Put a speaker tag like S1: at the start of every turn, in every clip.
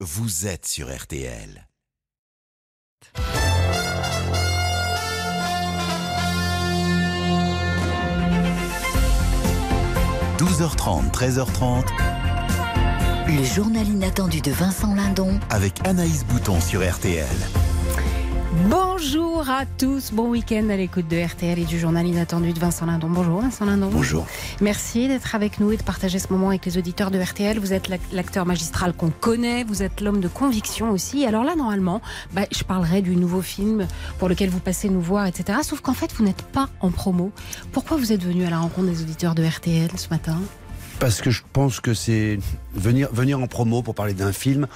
S1: vous êtes sur RTL. « 12h30, 13h30.
S2: Le journal inattendu de Vincent Lindon
S1: avec Anaïs Bouton sur RTL.
S3: Bonjour à tous, bon week-end à l'écoute de RTL et du journal inattendu de Vincent Lindon. Bonjour Vincent Lindon.
S1: Bonjour.
S3: Merci d'être avec nous et de partager ce moment avec les auditeurs de RTL. Vous êtes l'acteur magistral qu'on connaît, vous êtes l'homme de conviction aussi. Alors là, normalement, bah, je parlerai du nouveau film pour lequel vous passez nous voir, etc. Sauf qu'en fait, vous n'êtes pas en promo. Pourquoi vous êtes venu à la rencontre des auditeurs de RTL ce matin?
S4: Parce que je pense que c'est venir, venir en promo pour parler d'un film,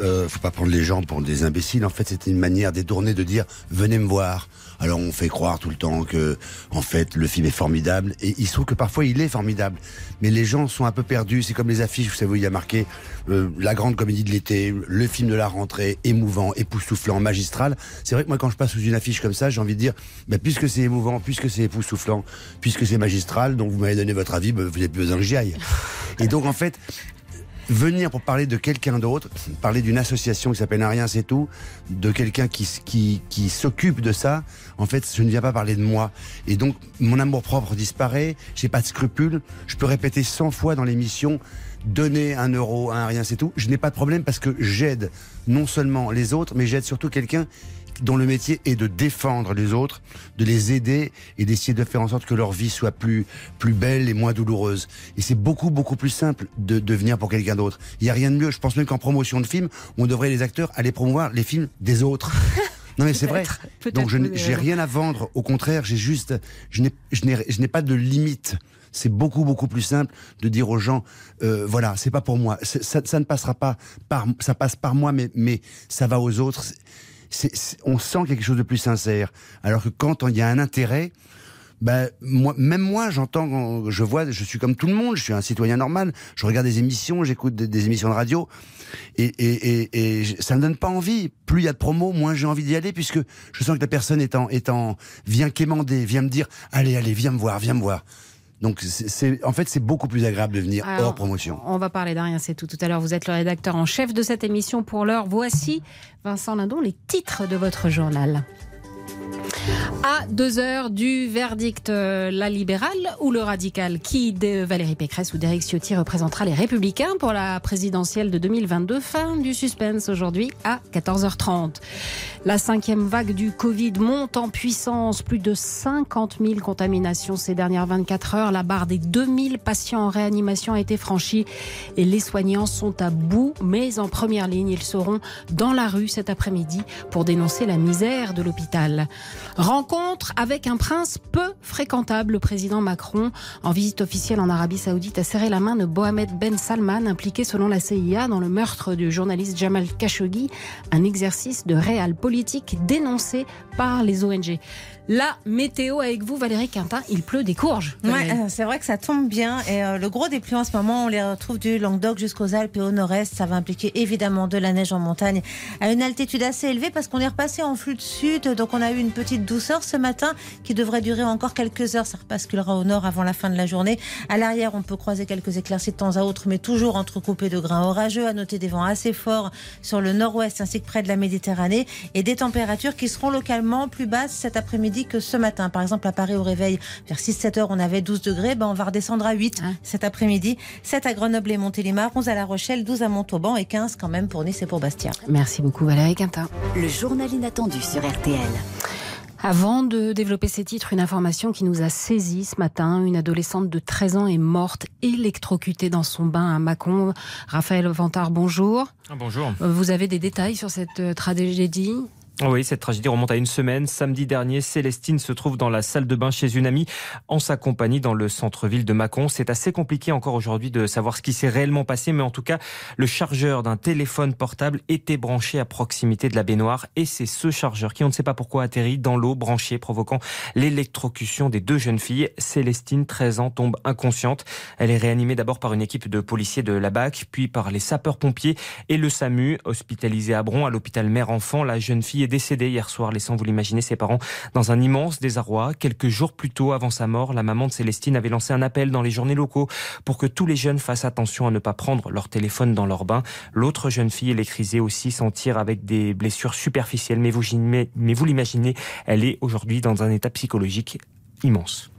S4: euh, faut pas prendre les gens pour des imbéciles. En fait, c'était une manière détournée de dire venez me voir. Alors on fait croire tout le temps que, en fait, le film est formidable. Et il se trouve que parfois il est formidable. Mais les gens sont un peu perdus. C'est comme les affiches. Vous savez, il y a marqué euh, la grande comédie de l'été, le film de la rentrée, émouvant, époustouflant, magistral. C'est vrai que moi, quand je passe sous une affiche comme ça, j'ai envie de dire, bah, puisque c'est émouvant, puisque c'est époustouflant, puisque c'est magistral, donc vous m'avez donné votre avis, bah, vous n'avez plus besoin que j'y aille. Et donc, en fait, venir pour parler de quelqu'un d'autre, parler d'une association qui s'appelle Rien C'est Tout, de quelqu'un qui, qui, qui s'occupe de ça, en fait, je ne viens pas parler de moi. Et donc, mon amour propre disparaît, j'ai pas de scrupules, je peux répéter 100 fois dans l'émission, donner un euro à Un Rien C'est Tout, je n'ai pas de problème parce que j'aide non seulement les autres, mais j'aide surtout quelqu'un dont le métier est de défendre les autres, de les aider et d'essayer de faire en sorte que leur vie soit plus, plus belle et moins douloureuse. Et c'est beaucoup, beaucoup plus simple de, de venir pour quelqu'un d'autre. Il n'y a rien de mieux. Je pense même qu'en promotion de films, on devrait les acteurs aller promouvoir les films des autres. Non mais c'est vrai. Donc je n'ai rien à vendre. Au contraire, j'ai juste, je n'ai, pas de limite. C'est beaucoup beaucoup plus simple de dire aux gens, euh, voilà, c'est pas pour moi. Ça, ça, ne passera pas par, ça passe par moi, mais mais ça va aux autres on sent quelque chose de plus sincère. Alors que quand il y a un intérêt, ben, moi, même moi, j'entends, je vois, je suis comme tout le monde, je suis un citoyen normal, je regarde des émissions, j'écoute des, émissions de radio, et, ça ne donne pas envie. Plus il y a de promos, moins j'ai envie d'y aller, puisque je sens que la personne est en, est en, vient quémander, vient me dire, allez, allez, viens me voir, viens me voir. Donc, c'est, en fait, c'est beaucoup plus agréable de venir hors promotion.
S3: On va parler d'un c'est tout. Tout à l'heure, vous êtes le rédacteur en chef de cette émission pour l'heure. Voici, Vincent Lindon, les titres de votre journal. À deux heures du verdict, euh, la libérale ou le radical Qui de Valérie Pécresse ou d'Éric Ciotti représentera les Républicains pour la présidentielle de 2022 Fin du suspense aujourd'hui à 14h30. La cinquième vague du Covid monte en puissance. Plus de 50 000 contaminations ces dernières 24 heures. La barre des 2000 patients en réanimation a été franchie et les soignants sont à bout. Mais en première ligne, ils seront dans la rue cet après-midi pour dénoncer la misère de l'hôpital. Rencontre avec un prince peu fréquentable. Le président Macron, en visite officielle en Arabie Saoudite, a serré la main de Mohamed Ben Salman, impliqué selon la CIA dans le meurtre du journaliste Jamal Khashoggi, un exercice de réel politique dénoncée par les ONG. La météo avec vous, Valérie Quintin, il pleut des courges.
S5: Ouais, euh, c'est vrai que ça tombe bien. Et euh, le gros des pluies en ce moment, on les retrouve du Languedoc jusqu'aux Alpes et au nord-est. Ça va impliquer évidemment de la neige en montagne à une altitude assez élevée parce qu'on est repassé en flux de sud. Donc on a eu une petite douceur ce matin qui devrait durer encore quelques heures. Ça repasculera au nord avant la fin de la journée. À l'arrière, on peut croiser quelques éclaircies de temps à autre, mais toujours entrecoupés de grains orageux. À noter des vents assez forts sur le nord-ouest ainsi que près de la Méditerranée et des températures qui seront localement plus basses cet après-midi que ce matin. Par exemple, à Paris au réveil, vers 6-7 heures, on avait 12 degrés. Ben, on va redescendre à 8 ah. cet après-midi. 7 à Grenoble et Montélimar, 11 à La Rochelle, 12 à Montauban et 15 quand même pour Nice et pour Bastia.
S3: Merci beaucoup Valérie Quintin.
S2: Le journal inattendu sur RTL.
S3: Avant de développer ces titres, une information qui nous a saisi ce matin. Une adolescente de 13 ans est morte électrocutée dans son bain à Mâcon. Raphaël Vantard, bonjour.
S6: Ah, bonjour.
S3: Vous avez des détails sur cette euh, tragédie?
S6: Oui, cette tragédie remonte à une semaine. Samedi dernier, Célestine se trouve dans la salle de bain chez une amie en sa compagnie dans le centre-ville de Mâcon. C'est assez compliqué encore aujourd'hui de savoir ce qui s'est réellement passé, mais en tout cas, le chargeur d'un téléphone portable était branché à proximité de la baignoire et c'est ce chargeur qui, on ne sait pas pourquoi, atterrit dans l'eau branchée, provoquant l'électrocution des deux jeunes filles. Célestine, 13 ans, tombe inconsciente. Elle est réanimée d'abord par une équipe de policiers de la BAC, puis par les sapeurs-pompiers et le SAMU, hospitalisé à Bron, à l'hôpital mère-enfant. La jeune fille est décédée hier soir, laissant, vous l'imaginez, ses parents dans un immense désarroi. Quelques jours plus tôt, avant sa mort, la maman de Célestine avait lancé un appel dans les journaux locaux pour que tous les jeunes fassent attention à ne pas prendre leur téléphone dans leur bain. L'autre jeune fille, électrisée aussi, s'en tire avec des blessures superficielles. Mais vous, mais vous l'imaginez, elle est aujourd'hui dans un état psychologique immense.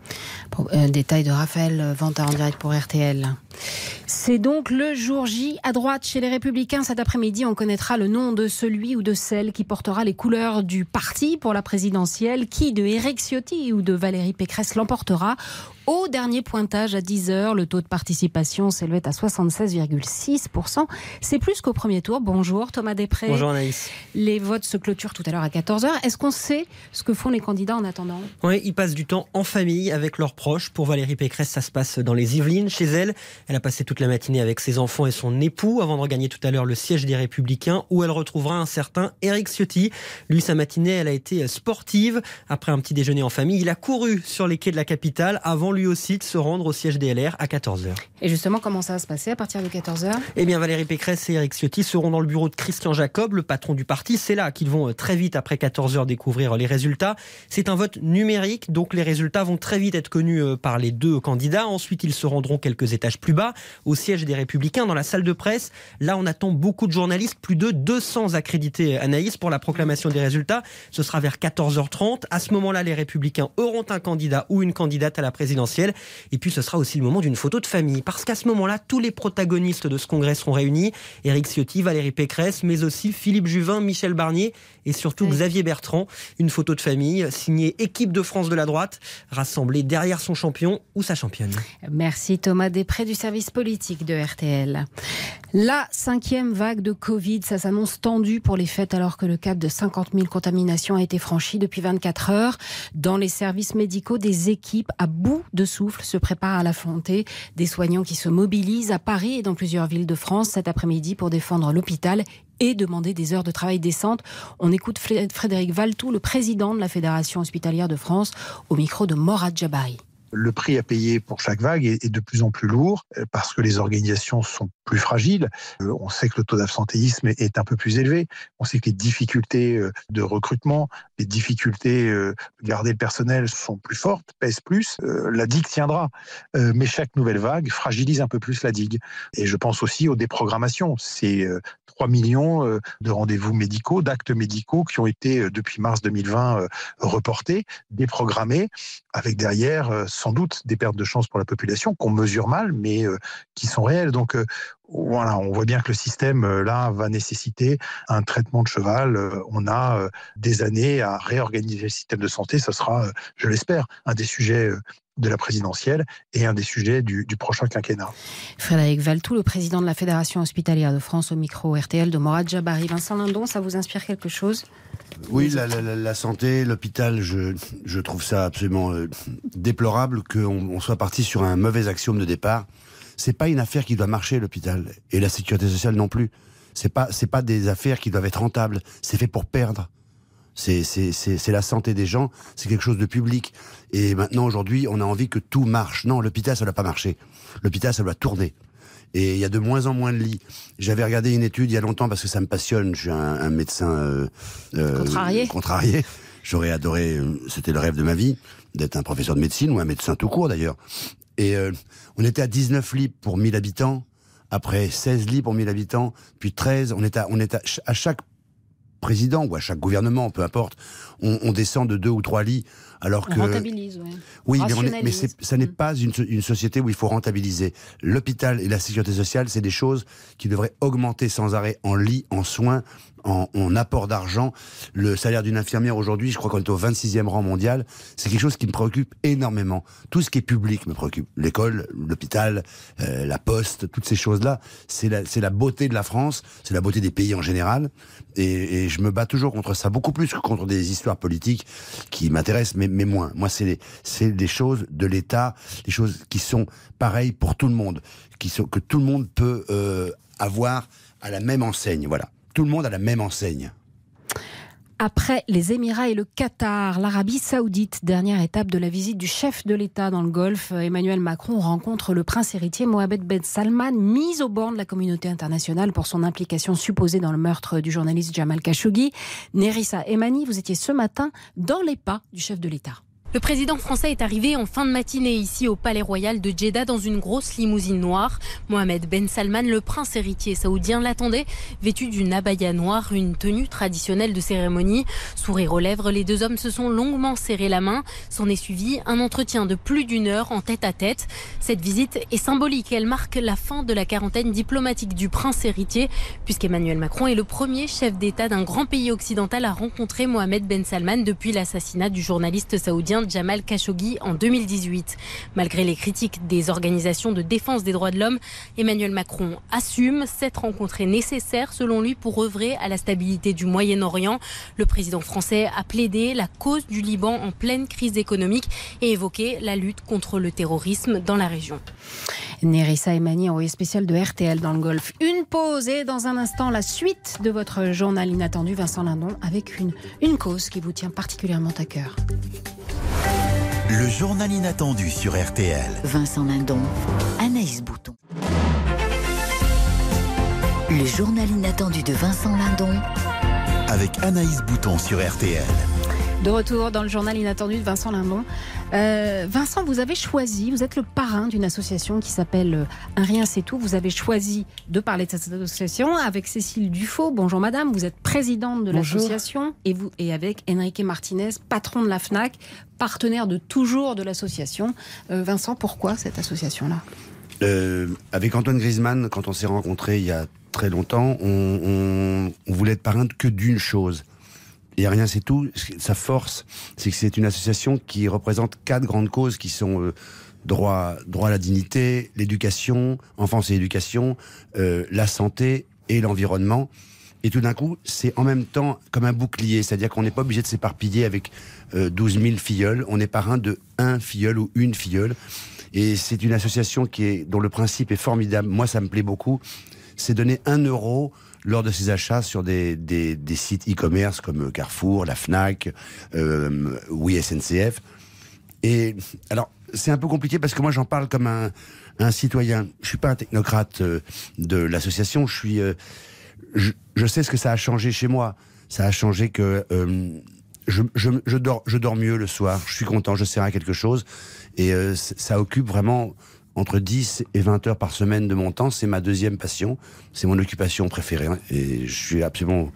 S3: Un détail de Raphaël Vanta en direct pour RTL. C'est donc le jour J. À droite, chez les Républicains, cet après-midi, on connaîtra le nom de celui ou de celle qui portera les couleurs du parti pour la présidentielle. Qui de Éric Ciotti ou de Valérie Pécresse l'emportera au dernier pointage à 10 heures, le taux de participation s'élevait à 76,6%. C'est plus qu'au premier tour. Bonjour Thomas Després.
S7: Bonjour Anaïs.
S3: Les votes se clôturent tout à l'heure à 14 heures. Est-ce qu'on sait ce que font les candidats en attendant?
S7: Oui, ils passent du temps en famille avec leurs proches. Pour Valérie Pécresse, ça se passe dans les Yvelines, chez elle. Elle a passé toute la matinée avec ses enfants et son époux avant de regagner tout à l'heure le siège des Républicains où elle retrouvera un certain Éric Ciotti. Lui, sa matinée, elle a été sportive. Après un petit déjeuner en famille, il a couru sur les quais de la capitale avant lui aussi de se rendre au siège des LR à 14h.
S3: Et justement, comment ça va se passer à partir de 14h
S7: Eh bien, Valérie Pécresse et Éric Ciotti seront dans le bureau de Christian Jacob, le patron du parti. C'est là qu'ils vont euh, très vite, après 14h, découvrir les résultats. C'est un vote numérique, donc les résultats vont très vite être connus euh, par les deux candidats. Ensuite, ils se rendront quelques étages plus bas, au siège des Républicains, dans la salle de presse. Là, on attend beaucoup de journalistes, plus de 200 accrédités, Anaïs, pour la proclamation des résultats. Ce sera vers 14h30. À ce moment-là, les Républicains auront un candidat ou une candidate à la présidentielle. Et puis ce sera aussi le moment d'une photo de famille, parce qu'à ce moment-là, tous les protagonistes de ce congrès seront réunis. Éric Ciotti, Valérie Pécresse, mais aussi Philippe Juvin, Michel Barnier et surtout Xavier Bertrand. Une photo de famille signée équipe de France de la droite, rassemblée derrière son champion ou sa championne.
S3: Merci Thomas Després du service politique de RTL. La cinquième vague de Covid, ça s'annonce tendu pour les fêtes alors que le cap de 50 000 contaminations a été franchi depuis 24 heures. Dans les services médicaux, des équipes à bout de souffle se préparent à l'affronter. Des soignants qui se mobilisent à Paris et dans plusieurs villes de France cet après-midi pour défendre l'hôpital et demander des heures de travail décentes. On écoute Frédéric Valtou, le président de la Fédération hospitalière de France, au micro de Morad Jabari
S8: le prix à payer pour chaque vague est, de plus en plus lourd euh, parce que les organisations sont plus fragiles. Euh, on sait que le taux d'absentéisme est un peu plus élevé. On sait que les difficultés euh, de recrutement, les difficultés de garder le personnel sont plus fortes, pèsent plus. La digue tiendra, mais chaque nouvelle vague fragilise un peu plus la digue. Et je pense aussi aux déprogrammations. C'est 3 millions de rendez-vous médicaux, d'actes médicaux qui ont été depuis mars 2020 reportés, déprogrammés, avec derrière sans doute des pertes de chance pour la population qu'on mesure mal, mais euh, qui sont réelles. Donc euh, voilà, on voit bien que le système euh, là va nécessiter un traitement de cheval. On a des années à réorganiser le système de santé. Ce sera, je l'espère, un des sujets de la présidentielle et un des sujets du, prochain quinquennat.
S3: Frédéric Valtou, le président de la Fédération hospitalière de France au micro RTL de Morad Jabari. Vincent Lindon, ça vous inspire quelque chose?
S4: Oui, la, santé, l'hôpital, je, trouve ça absolument euh, déplorable qu'on soit parti sur un mauvais axiome de départ. C'est pas une affaire qui doit marcher, l'hôpital, et la sécurité sociale non plus. C'est pas, c'est pas des affaires qui doivent être rentables. C'est fait pour perdre. C'est la santé des gens, c'est quelque chose de public. Et maintenant, aujourd'hui, on a envie que tout marche. Non, l'hôpital, ça ne doit pas marcher. L'hôpital, ça doit tourner. Et il y a de moins en moins de lits. J'avais regardé une étude il y a longtemps parce que ça me passionne. Je suis un, médecin euh,
S3: euh, contrarié.
S4: contrarié. J'aurais adoré, euh, c'était le rêve de ma vie, d'être un professeur de médecine ou un médecin tout court d'ailleurs. Et on était à 19 lits pour 1000 habitants. Après 16 lits pour 1000 habitants, puis 13, on est à, on est à chaque président ou à chaque gouvernement, peu importe, on, descend de deux ou trois lits. Alors que,
S3: rentabilise,
S4: oui. mais, mais ça n'est pas une, une, société où il faut rentabiliser. L'hôpital et la sécurité sociale, c'est des choses qui devraient augmenter sans arrêt en lits, en soins, en, apport d'argent. Le salaire d'une infirmière aujourd'hui, je crois qu'on est au 26e rang mondial. C'est quelque chose qui me préoccupe énormément. Tout ce qui est public me préoccupe. L'école, l'hôpital, euh, la poste, toutes ces choses-là. C'est la, la beauté de la France, c'est la beauté des pays en général. Et, et, je me bats toujours contre ça, beaucoup plus que contre des histoires politiques qui m'intéressent, mais, mais moins. Moi, c'est c'est des choses de l'État, des choses qui sont pareilles pour tout le monde, qui sont, que tout le monde peut euh, avoir à la même enseigne. Voilà tout le monde a la même enseigne.
S3: Après les Émirats et le Qatar, l'Arabie saoudite, dernière étape de la visite du chef de l'État dans le Golfe, Emmanuel Macron rencontre le prince héritier Mohamed Ben Salman, mis au bord de la communauté internationale pour son implication supposée dans le meurtre du journaliste Jamal Khashoggi. Nerissa Emani, vous étiez ce matin dans les pas du chef de l'État.
S9: Le président français est arrivé en fin de matinée ici au Palais Royal de Jeddah dans une grosse limousine noire. Mohamed Ben Salman, le prince héritier saoudien, l'attendait, vêtu d'une abaya noire, une tenue traditionnelle de cérémonie. Sourire aux lèvres, les deux hommes se sont longuement serré la main. S'en est suivi un entretien de plus d'une heure en tête à tête. Cette visite est symbolique. Elle marque la fin de la quarantaine diplomatique du prince héritier, puisqu'Emmanuel Macron est le premier chef d'État d'un grand pays occidental à rencontrer Mohamed Ben Salman depuis l'assassinat du journaliste saoudien Jamal Khashoggi en 2018. Malgré les critiques des organisations de défense des droits de l'homme, Emmanuel Macron assume cette rencontre est nécessaire selon lui pour œuvrer à la stabilité du Moyen-Orient. Le président français a plaidé la cause du Liban en pleine crise économique et évoqué la lutte contre le terrorisme dans la région.
S3: Nerissa Emani, envoyé spécial de RTL dans le Golfe. Une pause et dans un instant la suite de votre journal inattendu, Vincent Lindon, avec une cause qui vous tient particulièrement à cœur.
S1: Le journal inattendu sur RTL.
S2: Vincent Lindon, Anaïs Bouton. Le journal inattendu de Vincent Lindon.
S1: Avec Anaïs Bouton sur RTL.
S3: De retour dans le journal inattendu de Vincent Lindon. Euh, Vincent, vous avez choisi, vous êtes le parrain d'une association qui s'appelle euh, Un rien c'est tout. Vous avez choisi de parler de cette association avec Cécile Dufaux. Bonjour madame, vous êtes présidente de l'association et vous et avec Enrique Martinez, patron de la FNAC, partenaire de toujours de l'association. Euh, Vincent, pourquoi cette association-là?
S4: Euh, avec Antoine Griezmann, quand on s'est rencontrés il y a très longtemps, on, on- on voulait être parrain que d'une chose. Et rien, c'est tout. Sa force, c'est que c'est une association qui représente quatre grandes causes qui sont euh, droit, droit à la dignité, l'éducation, enfance et éducation, euh, la santé et l'environnement. Et tout d'un coup, c'est en même temps comme un bouclier, c'est-à-dire qu'on n'est pas obligé de s'éparpiller avec euh, 12 000 filleuls. On est parrain de un filleul ou une filleule. Et c'est une association qui est, dont le principe est formidable. Moi, ça me plaît beaucoup. C'est donner un euro lors de ses achats sur des, sites e-commerce comme Carrefour, la Fnac, euh, oui SNCF. Et alors, c'est un peu compliqué parce que moi, j'en parle comme un, citoyen. Je suis pas un technocrate euh, de l'association. Je suis, euh, je, sais ce que ça a changé chez moi. Ça a changé que je, je, dors, je dors mieux le soir. Je suis content. Je sers à quelque chose et ça occupe vraiment entre 10 et 20 heures par semaine de mon temps. C'est ma deuxième passion. C'est mon occupation préférée hein, et je suis absolument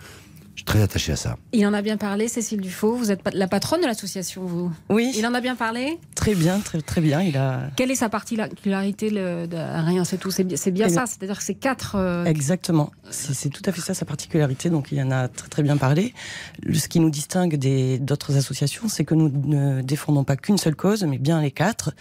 S4: je suis très attaché à ça.
S3: Il en a bien parlé, Cécile Dufaux. Vous êtes la patronne de l'association, vous
S10: Oui,
S3: Il en a bien parlé
S10: très bien, très, très bien. Il a
S3: Quelle est sa particularité le, de Rien, c'est tout C'est bien,
S10: Eh
S3: ça, c'est-à-dire que c'est quatre. euh,
S10: exactement. C'est tout à fait ça sa particularité. Donc il en a très très bien parlé. Le- Ce qui nous distingue des d'autres associations, c'est que nous ne défendons pas qu'une seule cause, mais bien les quatre,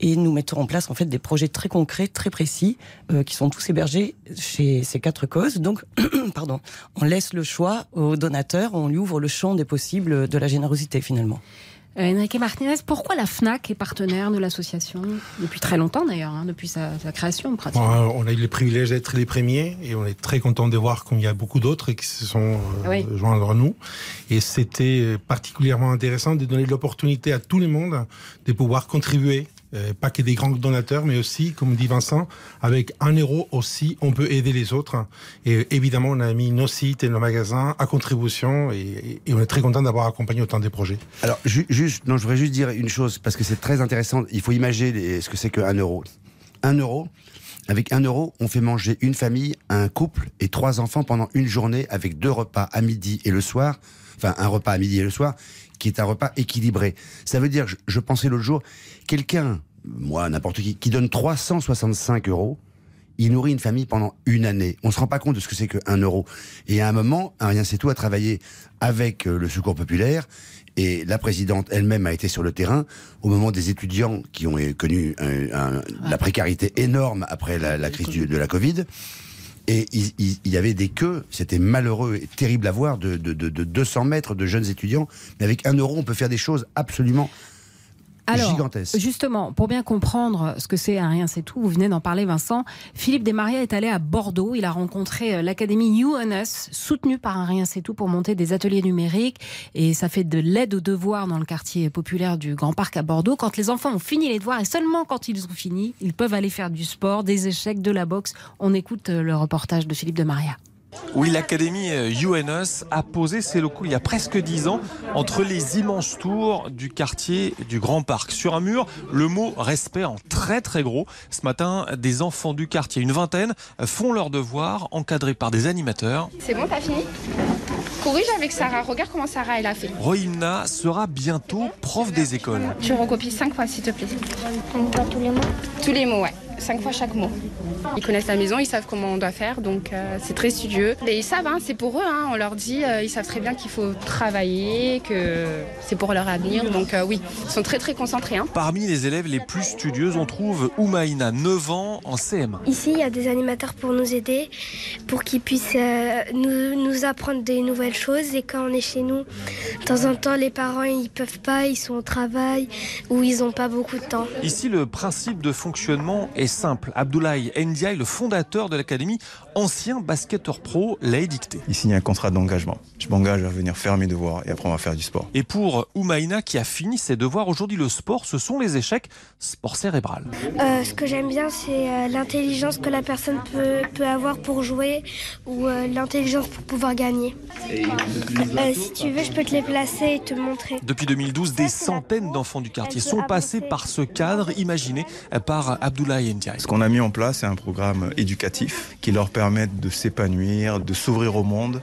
S10: et nous mettons en place en fait des projets très concrets, très précis, euh, qui sont tous hébergés chez ces quatre causes. Donc, pardon, on laisse le choix au donateur, on lui ouvre le champ des possibles de la générosité finalement.
S3: euh, Enrique Martinez, pourquoi la FNAC est partenaire de l'association Depuis très longtemps d'ailleurs, hein, depuis sa, sa création pratiquement.
S11: Bon, on a eu le privilège d'être les premiers et on est très content de voir qu'il y a beaucoup d'autres qui se sont euh,
S3: Oui.
S11: joints à nous. Et c'était particulièrement intéressant de donner l'opportunité à tout le monde de pouvoir contribuer. Euh, pas que des grands donateurs, mais aussi, comme dit Vincent, avec un euro aussi, on peut aider les autres. Et évidemment, on a mis nos sites et nos magasins à contribution et, on est très content d'avoir accompagné autant des projets.
S4: Alors, ju- juste, non, je voudrais juste dire une chose, parce que c'est très intéressant. Il faut imaginer ce que c'est qu'un euro. Un euro, avec un euro, on fait manger une famille, un couple et trois enfants pendant une journée avec deux repas à midi et le soir. Enfin, un repas à midi et le soir, qui est un repas équilibré. Ça veut dire, je, je pensais l'autre jour, quelqu'un, moi, n'importe qui, qui donne 365 euros, il nourrit une famille pendant une année. On se rend pas compte de ce que c'est qu'un euro. Et à un moment, un rien c'est tout a travaillé avec euh, le Secours populaire et la présidente elle-même a été sur le terrain au moment des étudiants qui ont connu un- un- la précarité énorme après la, la crise du- de la Covid. Et il, y avait des queues, c'était malheureux et terrible à voir, de, de, de, de 200 mètres de jeunes étudiants. Mais avec un euro, on peut faire des choses absolument
S3: Alors,
S4: gigantesque.
S3: Justement, pour bien comprendre ce que c'est un rien c'est tout, vous venez d'en parler Vincent, Philippe Desmaria est allé à Bordeaux, il a rencontré euh, l'académie New On Us, soutenue par un rien c'est tout pour monter des ateliers numériques et ça fait de l'aide aux devoirs dans le quartier populaire du Grand Parc à Bordeaux. Quand les enfants ont fini les devoirs et seulement quand ils ont fini, ils peuvent aller faire du sport, des échecs, de la boxe. On écoute euh, le reportage de Philippe Desmaria.
S12: Oui, l'Académie UNS a posé ses locaux il y a presque dix ans entre les immenses tours du quartier du Grand Parc. Sur un mur, le mot respect en très très gros. Ce matin, des enfants du quartier, une vingtaine, font leurs devoirs encadrés par des animateurs.
S13: C'est bon, t'as fini? Corrige avec Sarah. Regarde comment Sarah elle a fait.
S12: Rohimna sera bientôt prof des écoles.
S13: Tu recopies cinq fois s'il te plaît.
S14: tous les mots?
S13: Tous les mots, ouais. Cinq fois chaque mot. Ils connaissent la maison, ils savent comment on doit faire, donc euh, c'est très studieux. Et ils savent, hein, c'est pour eux, hein, on leur dit, euh, ils savent très bien qu'il faut travailler, que c'est pour leur avenir, donc euh, oui, ils sont très très concentrés. Hein.
S12: Parmi les élèves les plus studieuses, on trouve Oumaïna, 9 ans, en CM.
S14: Ici, il y a des animateurs pour nous aider, pour qu'ils puissent nous, nous apprendre des nouvelles choses. Et quand on est chez nous, de temps en temps, les parents, ils peuvent pas, ils sont au travail ou ils n'ont pas beaucoup de temps.
S12: Ici, le principe de fonctionnement est simple. Abdoulaye Ndiaye, le fondateur de l'académie, ancien basketteur pro, l'a édicté.
S15: Il signe un contrat d'engagement. Je m'engage à venir faire mes devoirs et après on va faire du sport.
S12: Et pour Oumaïna qui a fini ses devoirs aujourd'hui, le sport, ce sont les échecs, sport cérébral.
S14: Euh, ce que j'aime bien, c'est euh, l'intelligence que la personne peut, peut, avoir pour jouer ou euh, l'intelligence pour pouvoir gagner. Euh, si tu veux, je peux te les placer et te montrer.
S12: Depuis 2012, des centaines d'enfants du quartier sont passés par ce cadre imaginé par Abdoulaye
S15: Ce qu'on a mis en place, c'est un programme éducatif qui leur permet de s'épanouir, de s'ouvrir au monde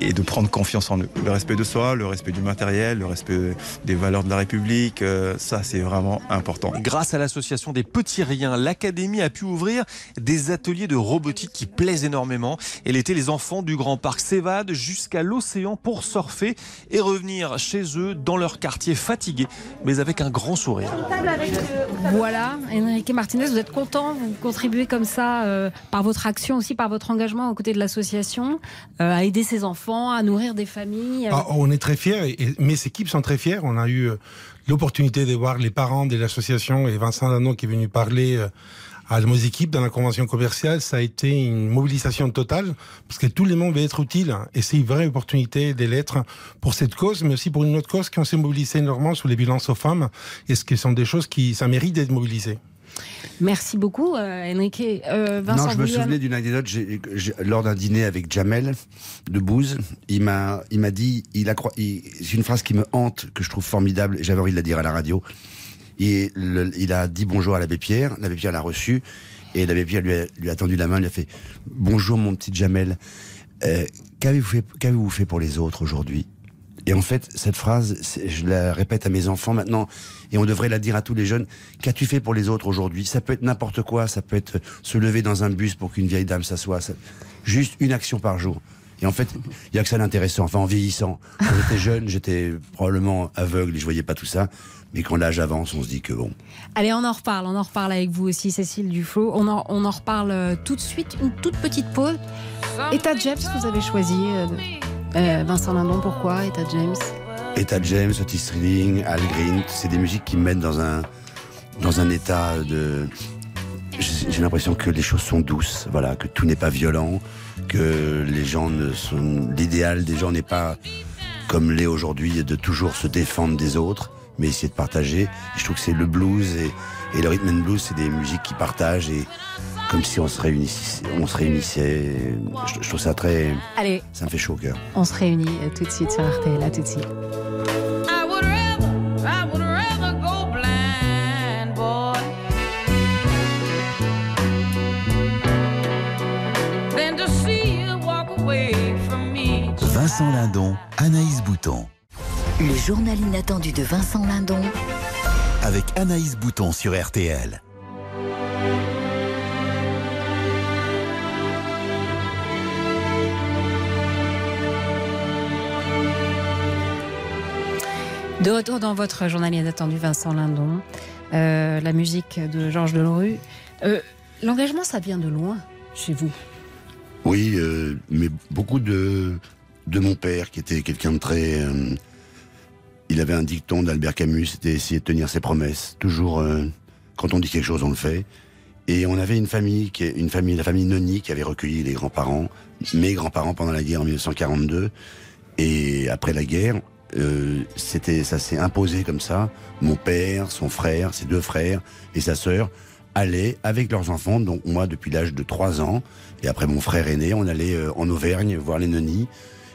S15: et de prendre confiance en eux. Le respect de soi, le respect du matériel, le respect des valeurs de la République, euh, ça c'est vraiment important.
S12: Grâce à l'association des petits riens, l'Académie a pu ouvrir des ateliers de robotique qui plaisent énormément. Et l'été, les enfants du Grand Parc s'évadent jusqu'à l'océan pour surfer et revenir chez eux dans leur quartier fatigués, mais avec un grand sourire.
S3: Voilà, Enrique Martinez, vous êtes content, vous contribuez comme ça euh, par votre action aussi, par votre engagement aux côtés de l'association, euh, à aider ces enfants, à nourrir des familles.
S11: Ah, on est très fiers, et, et, mes équipes sont très fiers. On a eu euh, l'opportunité de voir les parents de l'association et Vincent Dano qui est venu parler euh, à nos équipes dans la convention commerciale, ça a été une mobilisation totale parce que tout le monde veut être utile et c'est une vraie opportunité de l'être pour cette cause, mais aussi pour une autre cause qui on s'est mobilisé énormément sur les violences aux femmes et ce qui sont des choses qui ça mérite d'être mobilisé.
S3: Merci beaucoup, euh, Enrique. Euh, Vincent
S4: non, je me
S3: William.
S4: souvenais d'une anecdote. lors d'un dîner avec Jamel de Bouze, il m'a, il m'a dit, il a, c'est une phrase qui me hante, que je trouve formidable. et J'avais envie de la dire à la radio. Et le- il a dit bonjour à l'abbé Pierre. L'abbé Pierre l'a reçu. Et l'abbé Pierre lui a, lui a tendu la main, lui a fait bonjour mon petit Jamel. Euh, qu'avez-vous fait, qu'avez-vous fait pour les autres aujourd'hui? Et en fait, cette phrase, je la répète à mes enfants maintenant, et on devrait la dire à tous les jeunes. Qu'as-tu fait pour les autres aujourd'hui? Ça peut être n'importe quoi. Ça peut être se lever dans un bus pour qu'une vieille dame s'assoie. Juste une action par jour. Et en fait, il y a que ça d'intéressant. Enfin, en vieillissant, quand j'étais jeune, j'étais probablement aveugle et je voyais pas tout ça. Mais quand l'âge avance, on se dit que bon.
S3: Allez, on en reparle. On en reparle avec vous aussi, Cécile Duflo. On en, on en reparle euh, tout de suite. Une toute petite pause. État James, vous avez choisi. euh, euh, Vincent Lindon, pourquoi État James?
S4: Etta James, Otis Redding, Al Green, c'est des musiques qui me mettent dans un dans un état de. J'ai l'impression que les choses sont douces, voilà, que tout n'est pas violent, que les gens ne sont. L'idéal des gens n'est pas comme l'est aujourd'hui de toujours se défendre des autres, mais essayer de partager. Je trouve que c'est le blues et, et le rhythm and blues, c'est des musiques qui partagent et comme si on se réunissait. On se réunissait. Je, je trouve ça très.
S3: Allez,
S4: Ça me fait chaud au cœur.
S3: on se réunit euh, tout de suite sur RTL. À tout de suite.
S1: Vincent Lindon, Anaïs Bouton.
S2: Le journal inattendu de Vincent Lindon
S1: Avec Anaïs Bouton sur RTL.
S3: De retour dans votre journal inattendu, Vincent Lindon. Euh, la musique de Georges Delerue. Euh, L'engagement, ça vient de loin chez vous.
S4: Oui, euh, mais beaucoup de de mon père, qui était quelqu'un de très il avait un dicton d'Albert Camus, c'était essayer de tenir ses promesses. Toujours, quand on dit quelque chose, on le fait. Et on avait une famille, qui une famille, la famille Noni, qui avait recueilli les grands-parents, mes grands-parents pendant la guerre en 1942. Et après la guerre, euh, c'était, ça s'est imposé comme ça. Mon père, son frère, ses deux frères et sa sœur allaient avec leurs enfants, donc moi depuis l'âge de 3 ans, et après mon frère aîné, on allait euh, en Auvergne voir les Noni.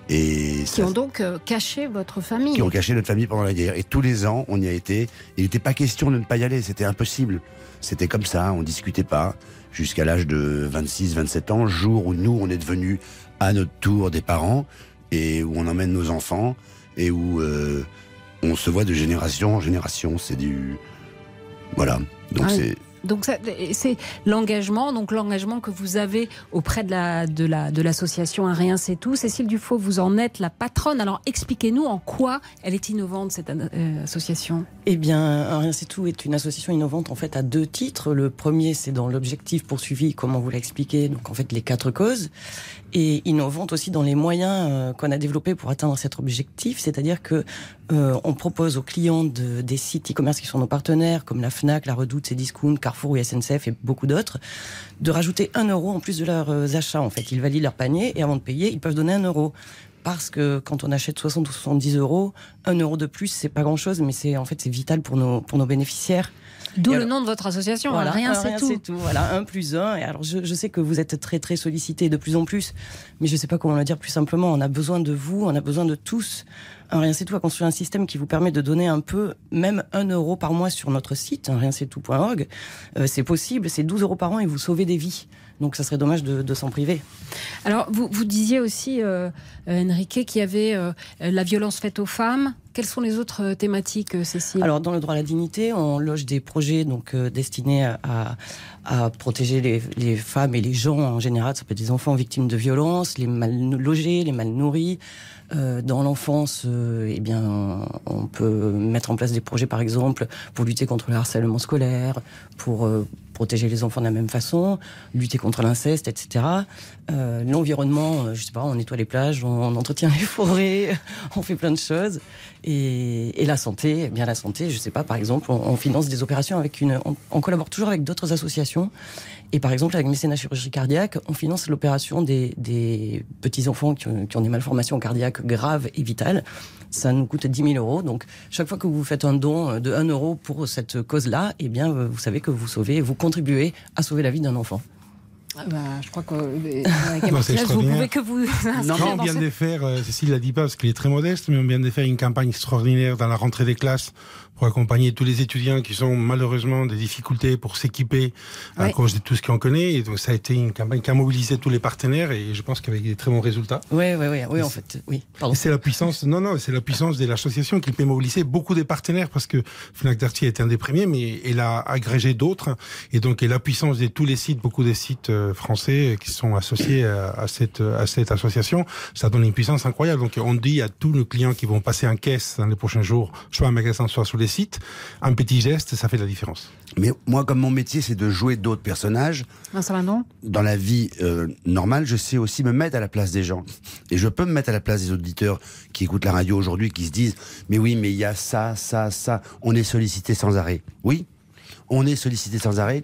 S4: Et
S3: Qui
S4: ça-
S3: ont donc euh, caché votre famille.
S4: qui ont caché notre famille pendant la guerre. Et tous les ans, on y a été. Il n'était pas question de ne pas y aller, c'était impossible. C'était comme ça, on discutait pas jusqu'à l'âge de 26, 27 ans, jour où nous, on est devenus à notre tour des parents et où on emmène nos enfants et où euh, on se voit de génération en génération. C'est du. Voilà. Donc
S3: Ah
S4: c'est.
S3: Donc c'est l'engagement, donc l'engagement que vous avez auprès de la de la de l'association Un rien c'est tout. Cécile Dufaux, vous en êtes la patronne. Alors expliquez-nous en quoi elle est innovante cette euh, association.
S10: Eh bien, Un Rien c'est tout est une association innovante en fait à deux titres. Le premier, c'est dans l'objectif poursuivi, comme on vous l'a expliqué, donc en fait les quatre causes, et innovante aussi dans les moyens euh, qu'on a développés pour atteindre cet objectif, c'est-à-dire que euh, on propose aux clients de- des sites e-commerce qui sont nos partenaires, comme la Fnac, la Redoute, Cdiscount, Carrefour ou SNCF et beaucoup d'autres, de rajouter un euro en plus de leurs euh, achats. En fait, ils valident leur panier et avant de payer, ils peuvent donner un euro. Parce que quand on achète 60 ou 70 euros, un euro de plus, c'est pas grand chose, mais c'est en fait c'est vital pour nos pour nos bénéficiaires.
S3: D'où le nom de votre association.
S10: voilà,
S3: Un rien c'est tout.
S10: Voilà, un plus un. Et alors, je, je sais que vous êtes très, très sollicité de plus en plus, mais je sais pas comment le dire plus simplement. On a besoin de vous, on a besoin de tous. Rien c'est tout a construit un système qui vous permet de donner un peu, même un euro par mois sur notre site, un rien c'est tout.org. Euh, c'est possible, c'est 12 euros par an et vous sauvez des vies. Donc, ça serait dommage de, de s'en priver.
S3: Alors vous vous disiez aussi euh, euh, Enrique qu'il y avait euh, la violence faite aux femmes. Quelles sont les autres thématiques, Cécile?
S10: Alors, dans le droit à la dignité, on loge des projets donc euh, destinés à, à protéger les, les femmes et les gens en général. Ça peut être des enfants victimes de violences, les mal logés, les mal nourris. Euh, dans l'enfance, euh, eh bien, on peut mettre en place des projets, par exemple, pour lutter contre le harcèlement scolaire, pour euh, protéger les enfants de la même façon, lutter contre l'inceste, etc. Euh, L'environnement, je sais pas, on nettoie les plages, on, on entretient les forêts, on fait plein de choses. Et, et la santé, eh bien la santé, je sais pas, par exemple, on, on finance des opérations avec une, on, on collabore toujours avec d'autres associations. Et par exemple, avec Mécénat Chirurgie Cardiaque, on finance l'opération des, des petits enfants qui ont, qui ont des malformations cardiaques graves et vitales. Ça nous coûte 10 000 euros. Donc, chaque fois que vous faites un don de 1 euro pour cette cause-là, eh bien, vous savez que vous sauvez, vous contribuez à sauver la vie d'un enfant.
S3: Ah bah, je crois que euh, vous pouvez que vous
S11: Non, on vient de faire, euh, Cécile l'a dit pas parce qu'il est très modeste, mais on vient de faire une campagne extraordinaire dans la rentrée des classes pour accompagner tous les étudiants qui ont malheureusement des difficultés pour s'équiper à cause de tout ce qu'on connaît. Et donc ça a été une campagne qui a mobilisé tous les partenaires et je pense qu'avec des très bons résultats.
S10: Oui, oui, oui, oui, en fait, oui.
S11: C'est la puissance, non, non, c'est la puissance de l'association qui peut mobiliser beaucoup de partenaires parce que Fnac Darty est un des premiers, mais elle a agrégé d'autres. Et donc, et la puissance de tous les sites, beaucoup des sites euh, français qui sont associés à, à cette, à cette association, ça donne une puissance incroyable. Donc, on dit à tous nos clients qui vont passer en caisse dans les prochains jours, soit en magasin, soit sur les sites, un petit geste, ça fait la différence.
S4: Mais moi, comme mon métier, c'est de jouer d'autres personnages.
S3: Vincent
S4: dans la vie euh, normale, je sais aussi me mettre à la place des gens. Et je peux me mettre à la place des auditeurs qui écoutent la radio aujourd'hui, qui se disent, mais oui, mais il y a ça, ça, ça. On est sollicité sans arrêt. Oui, on est sollicité sans arrêt.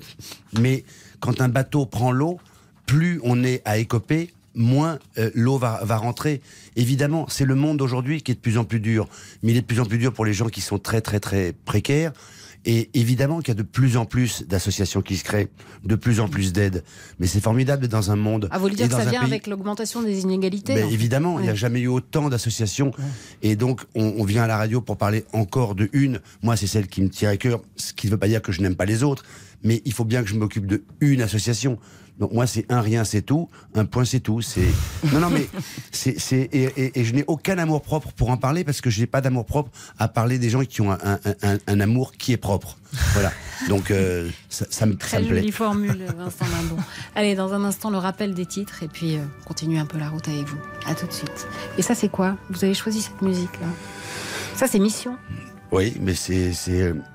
S4: Mais quand un bateau prend l'eau, plus on est à écoper, moins euh, l'eau va, va rentrer. Évidemment, c'est le monde d'aujourd'hui qui est de plus en plus dur. Mais il est de plus en plus dur pour les gens qui sont très, très, très précaires. Et évidemment qu'il y a de plus en plus d'associations qui se créent, de plus en plus d'aides. Mais c'est formidable d'être dans un monde.
S3: Ah, vous voulez dire que ça vient
S4: pays-
S3: avec l'augmentation des inégalités
S4: évidemment, il n'y a jamais eu autant d'associations. Et donc, on, on vient à la radio pour parler encore de une. Moi, c'est celle qui me tient à cœur, ce qui ne veut pas dire que je n'aime pas les autres. Mais il faut bien que je m'occupe de une association. Donc moi, c'est un rien, c'est tout. Un point, c'est tout. C'est non, non, mais c'est c'est et, et- et je n'ai aucun amour propre pour en parler parce que je n'ai pas d'amour propre à parler des gens qui ont un, un- un- un amour qui est propre. Voilà. Donc euh, ça, ça me ça
S3: Très
S4: me plaît.
S3: jolie formule, Vincent Lindon. Allez, dans un instant, le rappel des titres et puis euh, continue un peu la route avec vous. À tout de suite. Et ça, c'est quoi? Vous avez choisi cette musique-là? Ça, c'est Mission.
S4: Oui, mais c'est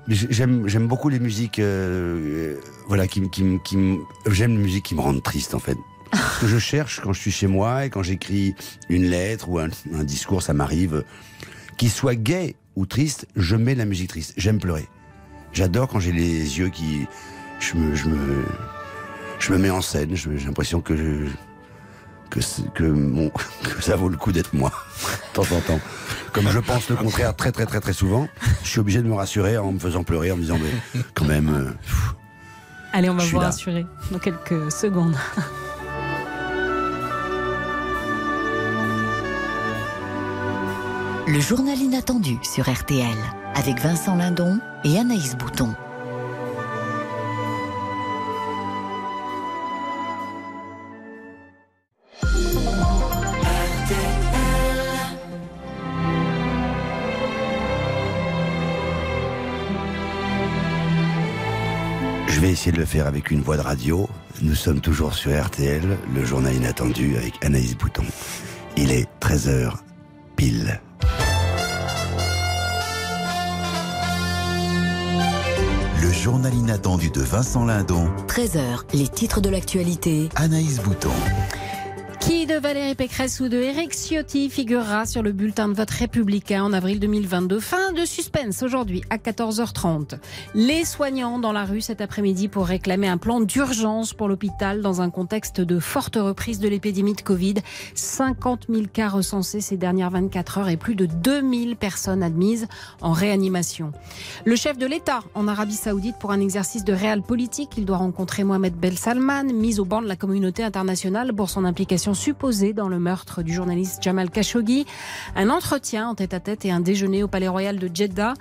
S4: j'aime j'aime beaucoup les musiques euh, euh, voilà qui qui qui me- j'aime les musiques qui me rendent triste en fait. Ce que je cherche quand je suis chez moi et quand j'écris une lettre ou un, discours, ça m'arrive. Qu'il soit gay ou triste, je mets la musique triste. J'aime pleurer. J'adore quand j'ai les yeux qui. Je me, je me, je me mets en scène. J'ai l'impression que, je- que, ça vaut le coup d'être moi, de temps en temps. Comme je pense le contraire très très très très souvent, je suis obligé de me rassurer en me faisant pleurer, en me disant mais quand même. euh, pff,
S3: Allez, on va vous
S4: là.
S3: rassurer dans quelques secondes.
S2: Le journal inattendu sur RTL avec Vincent Lindon et Anaïs Bouton.
S4: Vais essayer de le faire avec une voix de radio. Nous sommes toujours sur RTL, le journal inattendu avec Anaïs Bouton. Il est 13h pile.
S1: Le journal inattendu de Vincent Lindon,
S2: 13h, les titres de l'actualité.
S1: Anaïs Bouton.
S3: Qui de Valérie Pécresse ou de Éric Ciotti figurera sur le bulletin de vote républicain en avril 2022 Fin de suspense aujourd'hui à 14h30. Les soignants dans la rue cet après-midi pour réclamer un plan d'urgence pour l'hôpital dans un contexte de forte reprise de l'épidémie de Covid. 50 000 cas recensés ces dernières 24 heures et plus de 2000 personnes admises en réanimation. Le chef de l'État en Arabie Saoudite pour un exercice de réel politique. Il doit rencontrer Mohamed Ben Salman, mis au banc de la communauté internationale pour son implication supposée dans le meurtre du journaliste Jamal Khashoggi. Un entretien en tête-à-tête et un déjeuner au Palais Royal de Jeddah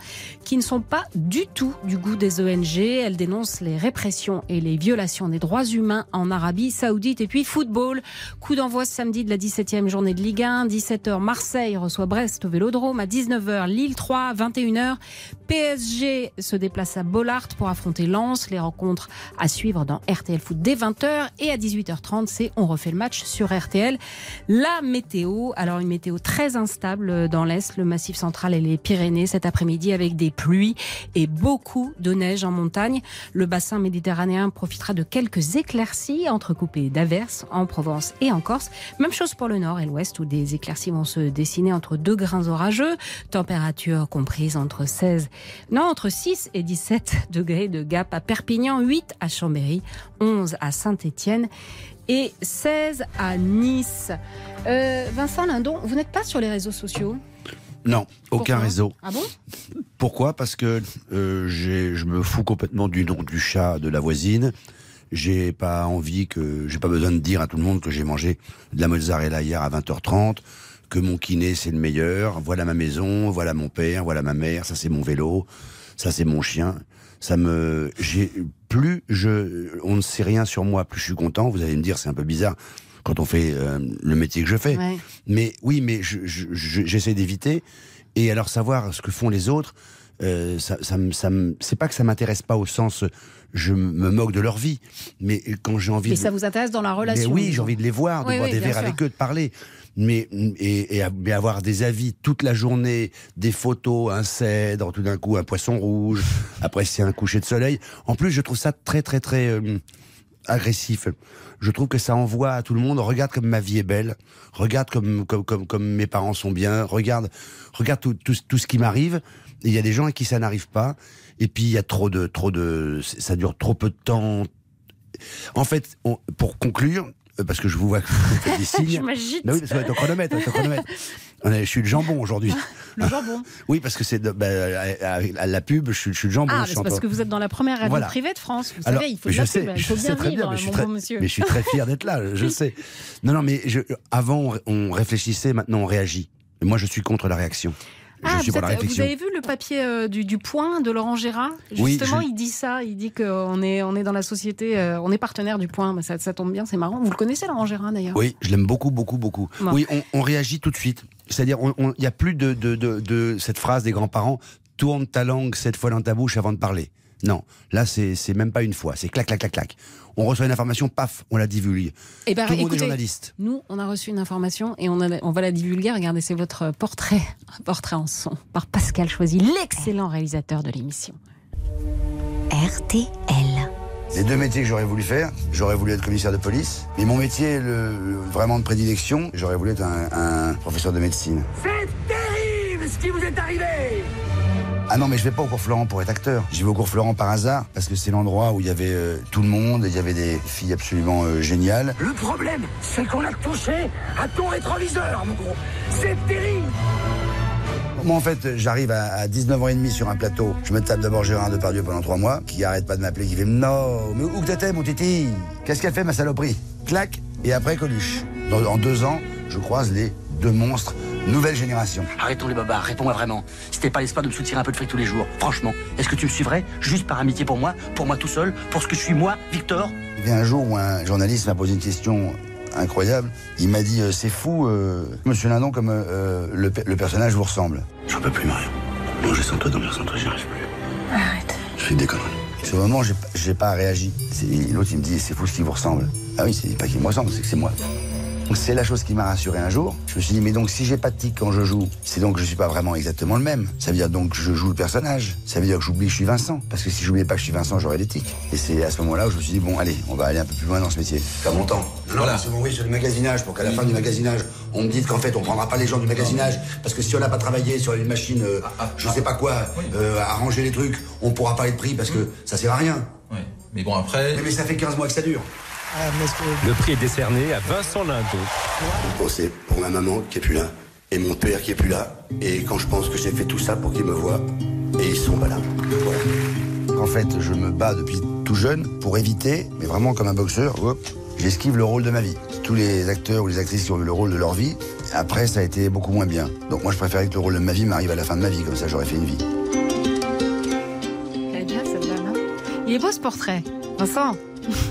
S3: qui ne sont pas du tout du goût des ONG. Elles dénoncent les répressions et les violations des droits humains en Arabie Saoudite. Et puis football, coup d'envoi samedi de la 17e journée de Ligue 1. 17h, Marseille reçoit Brest au Vélodrome. À 19h, Lille 3. 21h, PSG se déplace à Bollard pour affronter Lens. Les rencontres à suivre dans RTL Foot dès 20h. Et à 18h30, c'est On refait le match sur RTL. La météo, alors une météo très instable dans l'Est, le Massif central et les Pyrénées cet après-midi avec des pluies et beaucoup de neige en montagne. Le bassin méditerranéen profitera de quelques éclaircies entrecoupées d'averses en Provence et en Corse. Même chose pour le nord et l'ouest où des éclaircies vont se dessiner entre deux grains orageux. Température comprise entre 16, non, entre 6 et 17 degrés de Gap à Perpignan, 8 à Chambéry, 11 à Saint-Étienne et 16 à Nice. Euh, Vincent Lindon, vous n'êtes pas sur les réseaux sociaux
S4: Non, aucun
S3: Pourquoi
S4: réseau.
S3: Ah bon
S4: Pourquoi? Parce que euh, je me fous complètement du nom du chat de la voisine. J'ai pas envie que, j'ai pas besoin de dire à tout le monde que j'ai mangé de la mozzarella hier à 20h30, que mon kiné c'est le meilleur. Voilà ma maison, voilà mon père, voilà ma mère, ça c'est mon vélo, ça c'est mon chien. Ça me, j'ai plus je, on ne sait rien sur moi, plus je suis content. Vous allez me dire c'est un peu bizarre quand on fait euh, le métier que je fais.
S3: Ouais.
S4: Mais oui, mais je- je- je- j'essaie d'éviter. Et alors savoir ce que font les autres, euh, ça, ça, me- ça me- c'est pas que ça m'intéresse pas au sens je me moque de leur vie, mais quand j'ai envie
S3: Mais
S4: de
S3: ça vous intéresse dans la
S4: mais
S3: relation
S4: oui, j'ai envie de les voir, de
S3: Oui,
S4: boire
S3: oui,
S4: des verres
S3: sûr.
S4: avec eux, de parler. Mais, et, et- mais avoir des avis toute la journée, des photos, un cèdre, tout d'un coup un poisson rouge, après c'est un coucher de soleil. En plus, je trouve ça très très très euh, agressif. Je trouve que ça envoie à tout le monde, regarde comme ma vie est belle, regarde comme, comme, comme, comme mes parents sont bien, regarde, regarde tout, tout, tout ce qui m'arrive. Il y a des gens à qui ça n'arrive pas. Et puis il y a trop de, trop de, ça dure trop peu de temps. En fait, on- pour conclure, parce que je vous vois que vous faites des signes.
S3: Je m'agite.
S4: Oui, parce que ton chronomètre, ton chronomètre. Je suis le jambon aujourd'hui.
S3: Le jambon.
S4: Oui, parce que c'est de- bah, à, à- à la pub, je suis, je suis le jambon.
S3: Ah, c'est parce que vous êtes dans la première radio
S4: Voilà.
S3: privée de France. Vous
S4: Alors,
S3: savez, il faut de la
S4: sais,
S3: pub, il
S4: je
S3: faut
S4: sais
S3: bien vivre,
S4: mais je très,
S3: monsieur.
S4: Mais je suis très fier d'être là, je sais. Non, non, mais je, avant, on, on réfléchissait, maintenant on réagit. Et moi, je suis contre la réaction. Je
S3: Ah,
S4: suis
S3: vous,
S4: la
S3: avez vu le papier euh, du, du Point de Laurent Gérard?
S4: Oui,
S3: Justement,
S4: je-
S3: il dit ça. Il dit qu'on est, on est dans la société, euh, on est partenaire du Point. Bah, ça, ça tombe bien, c'est marrant. Vous le connaissez, Laurent Gérard, d'ailleurs?
S4: Oui, je l'aime beaucoup, beaucoup, beaucoup.
S3: Bon.
S4: Oui, on, on réagit tout de suite. C'est-à-dire, il n'y a plus de, de, de, de cette phrase des grands-parents tourne ta langue sept fois dans ta bouche avant de parler. Non, là, c'est même pas une fois. C'est clac, clac, clac, clac. On reçoit une information, paf, on la divulgue.
S3: Eh ben,
S4: tout le monde
S3: écoutez,
S4: est journaliste.
S3: Nous, on a reçu une information et on, a- on va la divulguer. Regardez, c'est votre portrait, un portrait en son par Pascal Choisy, l'excellent réalisateur de l'émission.
S2: RTL.
S4: Les deux métiers que j'aurais voulu faire, j'aurais voulu être commissaire de police, mais mon métier, le, le- vraiment de prédilection, j'aurais voulu être un, un professeur de médecine.
S16: C'est terrible
S17: Qu'est-ce qui vous est arrivé
S4: Ah non, mais je vais pas au cours Florent pour être acteur. J'y vais au cours Florent par hasard parce que c'est l'endroit où il y avait euh, tout le monde et il y avait des filles absolument euh, géniales.
S17: Le problème, c'est qu'on a touché à ton rétroviseur, mon gros. C'est terrible
S4: Moi, en fait, j'arrive à, à 19 ans et demi sur un plateau. Je me tape d'abord Gérard Depardieu pendant trois mois, qui arrête pas de m'appeler, qui fait Non, mais où que t'étais, mon titi? Qu'est-ce qu'elle fait, ma saloperie? Clac, et après Coluche. Dans, en deux ans, je croise les deux monstres, nouvelle génération.
S17: Arrêtons les babards, réponds-moi vraiment. Si t'es pas l'espoir de me soutirer un peu de fric tous les jours, franchement, est-ce que tu me suivrais juste par amitié pour moi, pour moi tout seul, pour ce que je suis moi, Victor?
S4: Il y a un jour où un journaliste m'a posé une question incroyable. Il m'a dit euh, C'est fou, euh, monsieur Lindon, comme euh, le, pe- le personnage vous ressemble. J'en peux plus, Mario. Manger sans toi, dormir sans toi, j'y arrive plus.
S5: Arrête.
S4: Je fais des conneries. Le moment, j'ai pas- réagi. C'est- L'autre, il me dit C'est fou ce qui vous ressemble. Ah oui, c'est pas qu'il me ressemble, c'est que c'est moi. Donc, C'est la chose qui m'a rassuré un jour. Je me suis dit, mais donc si j'ai pas de tic quand je joue, c'est donc que je suis pas vraiment exactement le même. Ça veut dire donc que je joue le personnage. Ça veut dire que j'oublie que je suis Vincent. Parce que si j'oubliais pas que je suis Vincent, j'aurais des tics. Et c'est à ce moment-là où je me suis dit, bon, allez, on va aller un peu plus loin dans ce métier. Faire mon temps. Voilà. Bon, oui, sur le magasinage, pour qu'à la fin du magasinage, on me dise qu'en fait, on prendra pas les gens du magasinage. Parce que si on n'a pas travaillé sur une machine, euh, je sais pas quoi, euh, à ranger les trucs, on pourra parler de prix parce que ça sert à rien.
S18: Mais bon, après.
S4: Mais, mais ça fait 15 mois que ça dure.
S19: Le prix est décerné à Vincent Lindon.
S4: Bon, c'est pour ma maman qui est plus là, et mon père qui est plus là, et quand je pense que j'ai fait tout ça pour qu'ils me voient, et ils sont pas là. Voilà. En fait, je me bats depuis tout jeune pour éviter, mais vraiment comme un boxeur, j'esquive le rôle de ma vie. Tous les acteurs ou les actrices qui ont eu le rôle de leur vie, après ça a été beaucoup moins bien. Donc moi je préférais que le rôle de ma vie m'arrive à la fin de ma vie, comme ça j'aurais fait une vie.
S3: Elle est bien cette dame. Il est beau ce portrait. Vincent,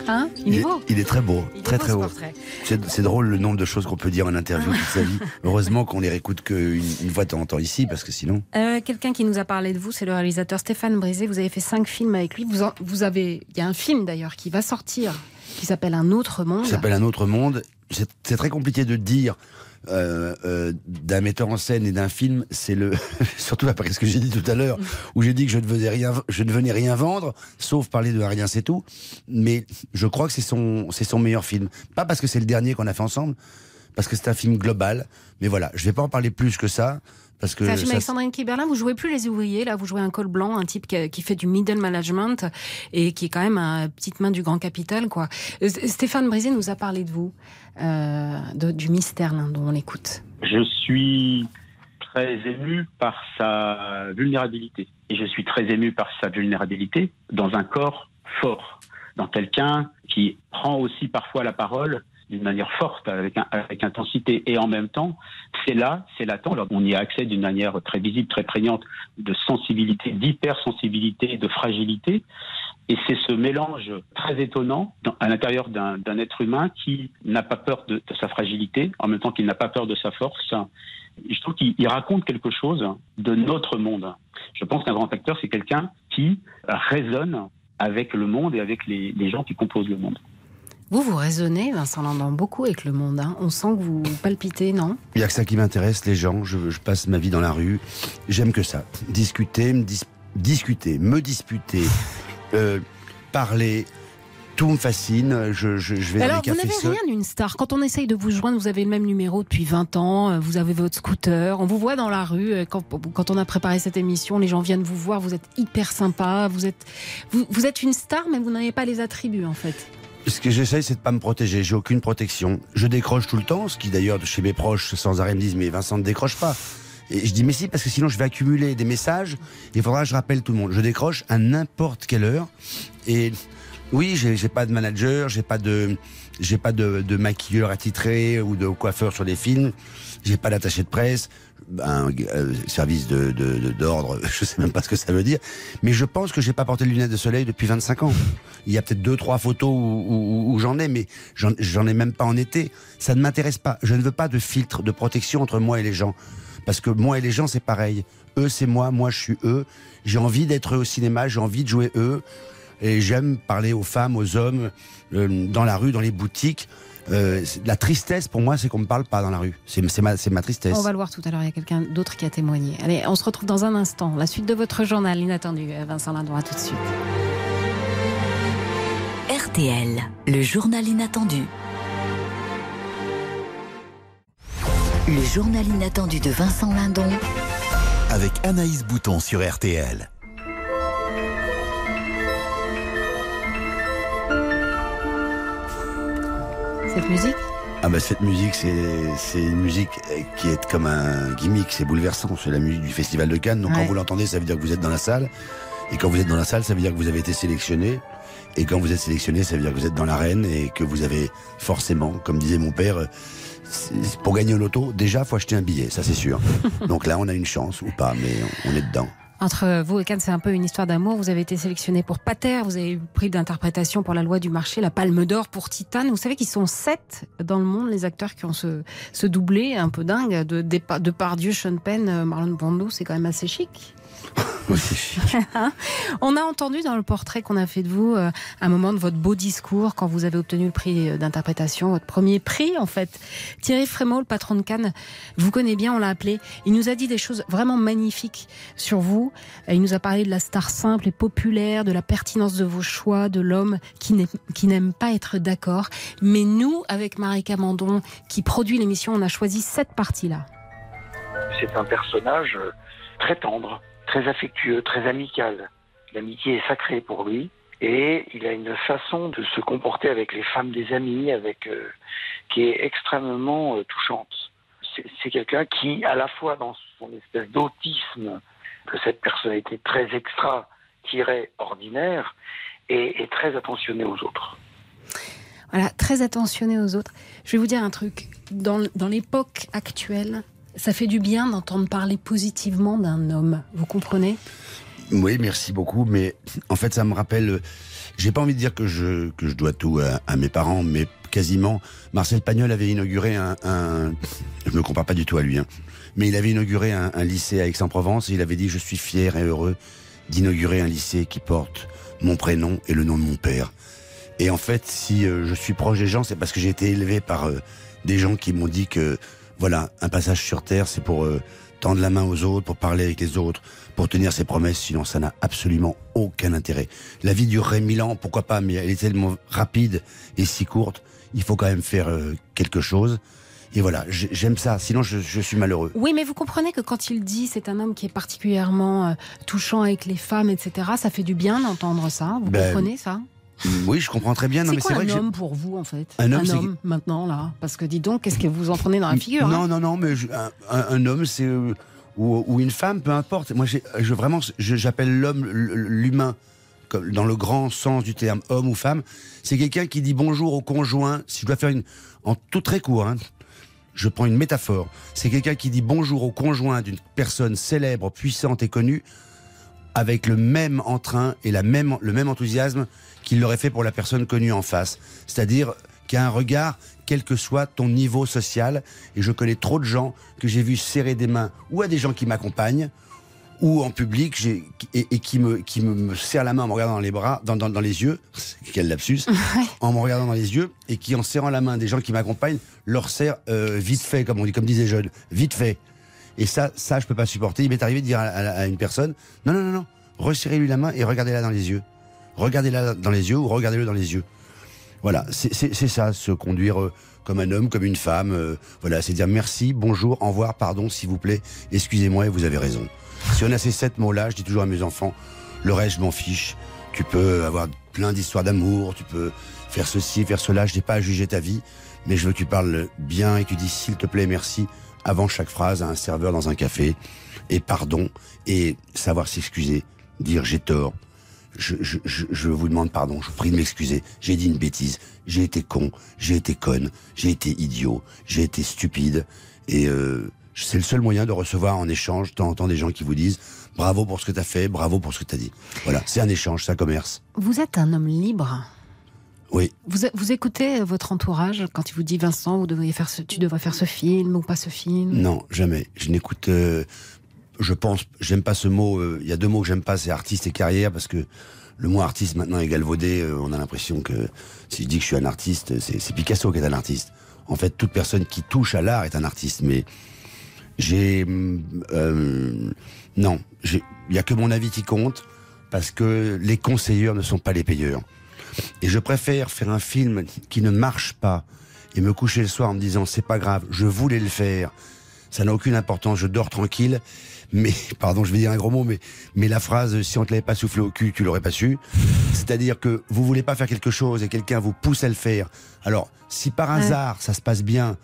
S3: hein Il est beau.
S4: Il est très beau,
S3: Il
S4: très
S3: beau,
S4: très
S3: portrait.
S4: C'est drôle le nombre de choses qu'on peut dire en interview toute sa vie. Heureusement qu'on les réécoute qu'une une fois de temps en temps ici, parce que sinon.
S3: Euh, Quelqu'un qui nous a parlé de vous, c'est le réalisateur Stéphane Brisé. Vous avez fait cinq films avec lui. Vous, en- vous avez, il y a un film d'ailleurs qui va sortir, qui s'appelle Un autre monde.
S4: Ça s'appelle Un autre monde. C'est très compliqué de dire euh, euh, d'un metteur en scène et d'un film. C'est le surtout après ce que j'ai dit tout à l'heure, où j'ai dit que je ne venais rien, je ne venais rien vendre, sauf parler de rien, c'est tout. Mais je crois que c'est son, c'est son meilleur film. Pas parce que c'est le dernier qu'on a fait ensemble, parce que c'est un film global. Mais voilà, je vais pas en parler plus que ça. Parce que
S3: C'est un film
S4: ça-
S3: avec Sandrine Kiberlin. Vous jouez plus les ouvriers, là, vous jouez un col blanc, un type qui, qui fait du middle management et qui est quand même un petite main du grand capital, quoi. Euh, Stéphane Brisé nous a parlé de vous, euh, de- du mystère là, dont on l'écoute.
S20: Je suis très ému par sa vulnérabilité. Et je suis très ému par sa vulnérabilité dans un corps fort, dans quelqu'un qui prend aussi parfois la parole d'une manière forte, avec, avec intensité. Et en même temps, c'est là, c'est latent. Alors, on y a accès d'une manière très visible, très prégnante, de sensibilité, d'hypersensibilité, de fragilité. Et c'est ce mélange très étonnant à l'intérieur d'un être humain qui n'a pas peur de, sa fragilité, en même temps qu'il n'a pas peur de sa force. Je trouve qu'il il raconte quelque chose de notre monde. Je pense qu'un grand acteur, c'est quelqu'un qui résonne avec le monde et avec les, les gens qui composent le monde.
S3: Vous, vous raisonnez, Vincent Landon, beaucoup avec le monde. hein. On sent que vous palpitez, non?
S4: Il n'y a que ça qui m'intéresse, les gens. Je, je passe ma vie dans la rue. J'aime que ça. Discuter, me dis- discuter, me disputer, euh, parler. Tout me fascine. Je, je, je vais
S3: Alors, vous n'avez rien d'une star. Quand on essaye de vous joindre, vous avez le même numéro depuis 20 ans, euh, vous avez votre scooter, on vous voit dans la rue. euh, Quand, quand on a préparé cette émission, les gens viennent vous voir, vous êtes hyper sympa, vous êtes, vous, vous êtes une star, mais vous n'avez pas les attributs, en fait.
S4: Ce que j'essaye, c'est de pas me protéger. J'ai aucune protection. Je décroche tout le temps, ce qui d'ailleurs, chez mes proches, sans arrêt me disent, mais Vincent ne décroche pas. Et je dis, mais si, parce que sinon je vais accumuler des messages. Il faudra que je rappelle tout le monde. Je décroche à n'importe quelle heure. Et oui, j'ai pas de manager, j'ai pas de, j'ai pas de, de maquilleur attitré ou de coiffeur sur les films. J'ai pas d'attaché de presse, un euh, service de d'ordre, je sais même pas ce que ça veut dire. Mais je pense que j'ai pas porté de lunettes de soleil depuis 25 ans. Il y a peut-être deux trois photos où, où- où j'en ai, mais j'en j'en ai même pas en été. Ça ne m'intéresse pas. Je ne veux pas de filtre de protection entre moi et les gens, parce que moi et les gens c'est pareil. Eux c'est moi, moi je suis eux. J'ai envie d'être eux au cinéma, j'ai envie de jouer eux. Et j'aime parler aux femmes, aux hommes, euh, dans la rue, dans les boutiques. Euh, la tristesse, pour moi, c'est qu'on me parle pas dans la rue. C'est ma, ma tristesse.
S3: On va le voir tout à l'heure, il y a quelqu'un d'autre qui a témoigné. Allez, on se retrouve dans un instant. La suite de votre journal inattendu, euh, Vincent Lindon, à tout de suite.
S2: RTL, le journal inattendu. Le journal inattendu de Vincent Lindon
S1: avec Anaïs Bouton sur RTL.
S3: Cette musique
S4: Ah bah cette musique, c'est c'est une musique euh, qui est comme un gimmick, c'est bouleversant. C'est la musique du Festival de Cannes. Donc quand vous l'entendez, ça veut dire que vous êtes dans la salle. Et quand vous êtes dans la salle, ça veut dire que vous avez été sélectionné. Et quand vous êtes sélectionné, ça veut dire que vous êtes dans l'arène et que vous avez forcément, comme disait mon père, euh, pour gagner au loto, déjà, faut acheter un billet, ça c'est sûr. Donc là, on a une chance ou pas, mais on est dedans.
S3: Entre vous et Cannes, c'est un peu une histoire d'amour. Vous avez été sélectionné pour Pater, vous avez eu prix d'interprétation pour la loi du marché, la Palme d'Or pour Titane. Vous savez qu'ils sont sept dans le monde, les acteurs qui ont ce, ce doublé un peu dingue de, de, de Pardieu, Sean Penn, euh, Marlon Brando. C'est quand même assez chic. On a entendu dans le portrait qu'on a fait de vous euh, un moment de votre beau discours quand vous avez obtenu le prix euh, d'interprétation, votre premier prix en fait. Thierry Frémaux, le patron de Cannes, vous connaît bien, on l'a appelé. Il nous a dit des choses vraiment magnifiques sur vous. Euh, Il nous a parlé de la star simple et populaire, de la pertinence de vos choix, de l'homme qui n'aime pas être d'accord. Mais nous, avec Marika Mandon, qui produit l'émission, on a choisi cette partie-là.
S18: C'est un personnage très tendre, très affectueux, très amical. L'amitié est sacrée pour lui et il a une façon de se comporter avec les femmes des amis, avec euh, qui est extrêmement euh, touchante. C'est quelqu'un qui, à la fois dans son espèce d'autisme, de cette personnalité très extra, ordinaire, est, est très attentionné aux autres.
S3: Voilà, très attentionné aux autres. Je vais vous dire un truc. Dans, dans l'époque actuelle, ça fait du bien d'entendre parler positivement d'un homme. Vous comprenez?
S4: Oui, merci beaucoup. Mais en fait, ça me rappelle. euh, J'ai pas envie de dire que je dois tout à, mes parents, mais quasiment. Marcel Pagnol avait inauguré un. je me compare pas du tout à lui, hein, mais il avait inauguré un, un lycée à Aix-en-Provence et il avait dit je suis fier et heureux d'inaugurer un lycée qui porte mon prénom et le nom de mon père. Et en fait, si euh, je suis proche des gens, c'est parce que j'ai été élevé par euh, des gens qui m'ont dit que voilà, un passage sur terre, c'est pour euh, tendre la main aux autres, pour parler avec les autres, pour tenir ses promesses, sinon ça n'a absolument aucun intérêt. La vie durerait mille ans, pourquoi pas, mais elle est tellement rapide et si courte, il faut quand même faire euh, quelque chose. Et voilà, j'ai- j'aime ça, sinon je, je suis malheureux.
S3: Oui, mais vous comprenez que quand il dit c'est un homme qui est particulièrement euh, touchant avec les femmes, etc., ça fait du bien d'entendre ça. Vous
S4: Ben,
S3: comprenez ça?
S4: Oui, je comprends très bien.
S3: C'est quoi
S4: vrai
S3: un
S4: que
S3: homme pour vous, en fait
S4: Un homme, c'est-
S3: maintenant, là Parce que dis donc, qu'est-ce que vous en prenez dans la figure
S4: Non,
S3: hein
S4: non, non, mais je- un, un- un homme, c'est euh, ou, ou une femme, peu importe. Moi, je vraiment, j'appelle l'homme l'humain, dans le grand sens du terme, homme ou femme. C'est quelqu'un qui dit bonjour au conjoint. Si je dois faire une, en tout très court, hein, je prends une métaphore. C'est quelqu'un qui dit bonjour au conjoint d'une personne célèbre, puissante et connue, avec le même entrain et la même, le même enthousiasme qu'il l'aurait fait pour la personne connue en face. C'est-à-dire qu'il y a un regard, quel que soit ton niveau social. Et je connais trop de gens que j'ai vu serrer des mains ou à des gens qui m'accompagnent ou en public j'ai- et, et qui, me, qui me, me serrent la main en me regardant dans les bras, dans, dans, dans les yeux, quel lapsus, en me regardant dans les yeux et qui en serrant la main des gens qui m'accompagnent leur serrent euh, vite fait, comme on dit, comme disait jeune, vite fait. Et ça, ça, je peux pas supporter. Il m'est arrivé de dire à, à- à une personne, non, non, non, non, resserrez-lui la main et regardez-la dans les yeux. Regardez-la dans les yeux ou regardez-le dans les yeux. Voilà, c'est ça, se conduire euh, comme un homme, comme une femme. euh, voilà, c'est dire merci, bonjour, au revoir, pardon, s'il vous plaît, excusez-moi et vous avez raison. Si on a ces sept mots-là, je dis toujours à mes enfants, le reste, je m'en fiche. Tu peux avoir plein d'histoires d'amour, tu peux faire ceci, faire cela, je n'ai pas à juger ta vie, mais je veux que tu parles bien et que tu dis s'il te plaît, merci, avant chaque phrase à un serveur dans un café, et pardon, et savoir s'excuser, dire j'ai tort, je, je, je, je vous demande pardon, je vous prie de m'excuser. J'ai dit une bêtise. J'ai été con, j'ai été conne, j'ai été idiot, j'ai été stupide. Et euh, c'est le seul moyen de recevoir en échange de temps en temps des gens qui vous disent bravo pour ce que tu as fait, bravo pour ce que tu as dit. Voilà, c'est un échange, c'est un commerce.
S3: Vous êtes un homme libre.
S4: Oui.
S3: Vous, vous écoutez votre entourage quand il vous dit Vincent, vous devriez faire ce, tu devrais faire ce film ou pas ce film?
S4: Non, jamais. Je n'écoute. euh, je pense. J'aime pas ce mot. euh, Il y a deux mots que j'aime pas, c'est artiste et carrière, parce que le mot artiste maintenant est galvaudé. euh, on a l'impression que si je dis que je suis un artiste, c'est Picasso qui est un artiste. En fait, toute personne qui touche à l'art est un artiste. Mais j'ai. euh, non, il y a que mon avis qui compte, parce que les conseilleurs ne sont pas les payeurs. Et je préfère faire un film qui ne marche pas et me coucher le soir en me disant c'est pas grave, je voulais le faire. ça n'a aucune importance. Je dors tranquille. Mais, pardon, je vais dire un gros mot, mais, mais la phrase, si on te l'avait pas soufflé au cul, tu l'aurais pas su. C'est-à-dire que vous voulez pas faire quelque chose et quelqu'un vous pousse à le faire. Alors, si par
S3: Ouais.
S4: hasard, ça se passe bien,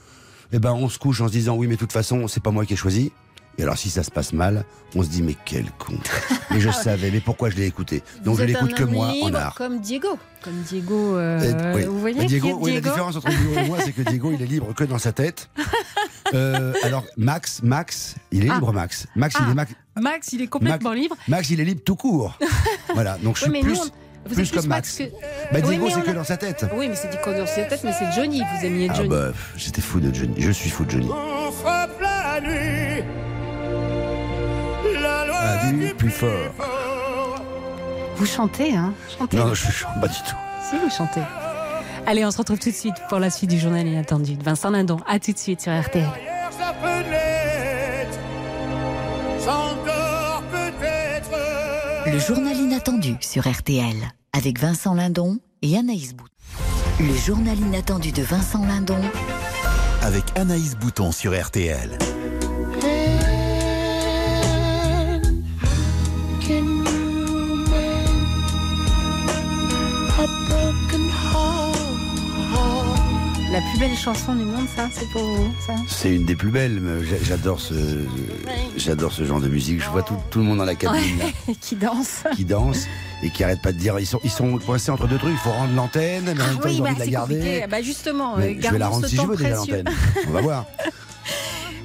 S4: eh ben, on se couche en se disant, oui, mais de toute façon, c'est pas moi qui ai choisi. Et alors, si ça se passe mal, on se dit, mais quel con. Mais je savais, mais pourquoi je l'ai écouté? Donc,
S3: Vous
S4: je l'écoute que moi, en art.
S3: Comme Diego. Comme Diego. euh,
S4: Euh, oui.
S3: Vous voyez
S4: Diego,
S3: est
S4: oui, la
S3: Diego?
S4: différence entre Diego et moi, c'est que Diego, il est libre que dans sa tête. Euh, alors, Max, Max, il est
S3: Ah.
S4: libre, Max. Max, il
S3: Ah,
S4: est Max.
S3: Max, il est complètement
S4: Max-
S3: libre.
S4: Max, il est libre tout court. voilà, donc je
S3: Oui,
S4: suis
S3: mais
S4: plus,
S3: nous, on- vous
S4: plus comme Max.
S3: que-
S4: Bah, Diego, c'est que
S3: a-
S4: dans sa tête.
S3: Oui, mais c'est dit qu'on dans sa tête, mais c'est Johnny. Vous aimiez
S4: Ah
S3: Johnny.
S4: bah, pff, j'étais fou de Johnny. Je suis fou de Johnny.
S16: On frappe la nuit. La loi
S4: Ah, du plus fort.
S3: Vous chantez, hein? Chantez.
S4: Non, je chante pas du tout.
S3: Si, vous chantez. Allez, on se retrouve tout de suite pour la suite du journal inattendu de Vincent Lindon. À tout de suite sur RTL.
S2: Le journal inattendu sur RTL avec Vincent Lindon et Anaïs Bout. Le journal inattendu de Vincent Lindon
S1: Avec Anaïs Bouton sur RTL.
S3: La plus belle chanson du monde, ça, c'est pour vous, ça
S4: C'est une des plus belles. J'adore ce, j'adore ce genre de musique. Je vois tout, tout le monde dans la cabine
S3: Ouais, qui danse.
S4: qui danse et qui arrête pas de dire. Ils sont, ils sont coincés entre deux trucs. Il faut rendre l'antenne, mais en même temps,
S3: oui,
S4: ils ont
S3: bah,
S4: envie de la
S3: c'est
S4: garder.
S3: compliqué. Bah, justement, euh,
S4: je vais la rendre si je veux déjà l'antenne. On va voir.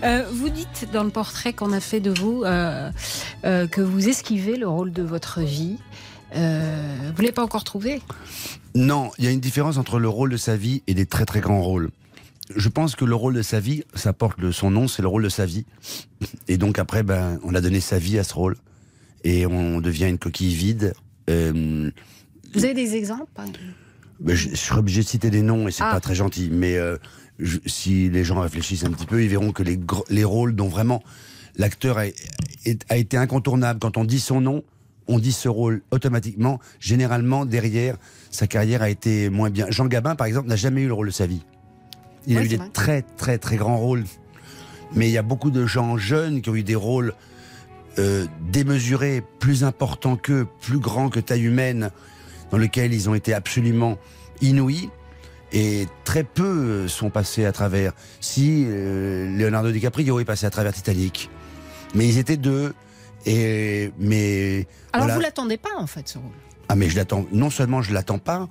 S3: Euh, vous dites dans le portrait qu'on a fait de vous euh, que vous esquivez le rôle de votre vie. Vous l'avez pas encore trouvé?
S4: Non, il y a une différence entre le rôle de sa vie et des très très grands rôles. Je pense que le rôle de sa vie, ça porte le- son nom, c'est le rôle de sa vie. Et donc après, ben, on a donné sa vie à ce rôle. Et on devient une coquille vide. Euh,
S3: Vous avez des exemples
S4: ben, je, je serais obligé de citer des noms et c'est
S3: Ah.
S4: pas très gentil. Mais euh, je- si les gens réfléchissent un petit peu, ils verront que les, rôles dont vraiment l'acteur a été incontournable, quand on dit son nom, on dit ce rôle automatiquement. Généralement, derrière, sa carrière a été moins bien. Jean Gabin, par exemple, n'a jamais eu le rôle de sa vie. Il a eu des
S3: vrai.
S4: très, très, très grands rôles. Mais il y a beaucoup de gens jeunes qui ont eu des rôles euh, démesurés, plus importants qu'eux, plus grands que taille humaine, dans lesquels ils ont été absolument inouïs. Et très peu euh, sont passés à travers. Si euh, Leonardo DiCaprio est passé à travers Titanic, mais ils étaient deux. Et mais
S3: Alors
S4: voilà.
S3: vous l'attendez pas en fait ce rôle?
S4: Ah mais je l'attends. Non seulement je l'attends pas,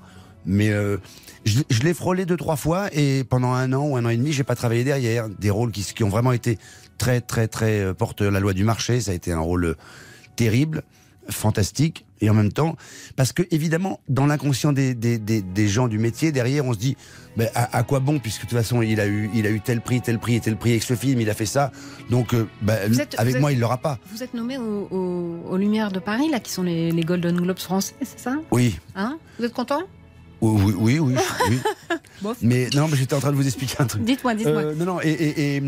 S4: mais euh, je, je l'ai frôlé deux trois fois et pendant un an ou un an et demi, j'ai pas travaillé derrière des rôles qui, qui ont vraiment été très très très euh, porteurs. La loi du marché, ça a été un rôle terrible, fantastique et en même temps parce que évidemment dans l'inconscient des, des, des, des gens du métier derrière, on se dit ben, à, à quoi bon puisque de toute façon il a eu il a eu tel prix, tel prix et tel prix avec ce film, il a fait ça, donc euh, ben,
S3: êtes-
S4: avec moi
S3: êtes-
S4: il l'aura pas.
S3: Vous êtes nommé au- au- aux Lumières de Paris, là, qui sont les, les Golden Globes français, c'est ça?
S4: Oui.
S3: Hein? Vous êtes content?
S4: Oui, oui, oui. oui. Mais non, mais j'étais en train de vous expliquer un truc.
S3: Dites-moi, dites-moi.
S4: Euh, non, non, et, et, et,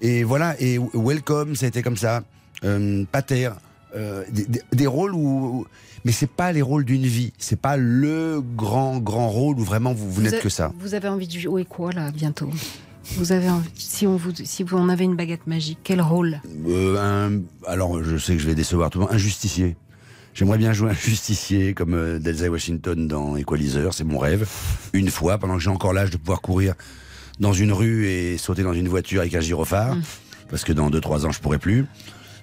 S4: et voilà, et Welcome, ça a été comme ça. Euh, Pater, euh, des, des- des rôles où. Mais c'est pas les rôles d'une vie. C'est pas le grand, grand rôle où vraiment vous, vous, n'êtes
S3: avez-
S4: que ça.
S3: Vous avez envie de jouer quoi, là, bientôt Vous avez envie, si on vous, si vous, on avait une baguette magique, quel rôle?
S4: Euh, un- alors, je sais que je vais décevoir tout le monde. Un justicier. J'aimerais bien jouer un justicier comme euh, Denzel Washington dans Equalizer, c'est mon rêve. Une fois, pendant que j'ai encore l'âge de pouvoir courir dans une rue et sauter dans une voiture avec un gyrophare, parce que dans 2-3 ans, je pourrais plus.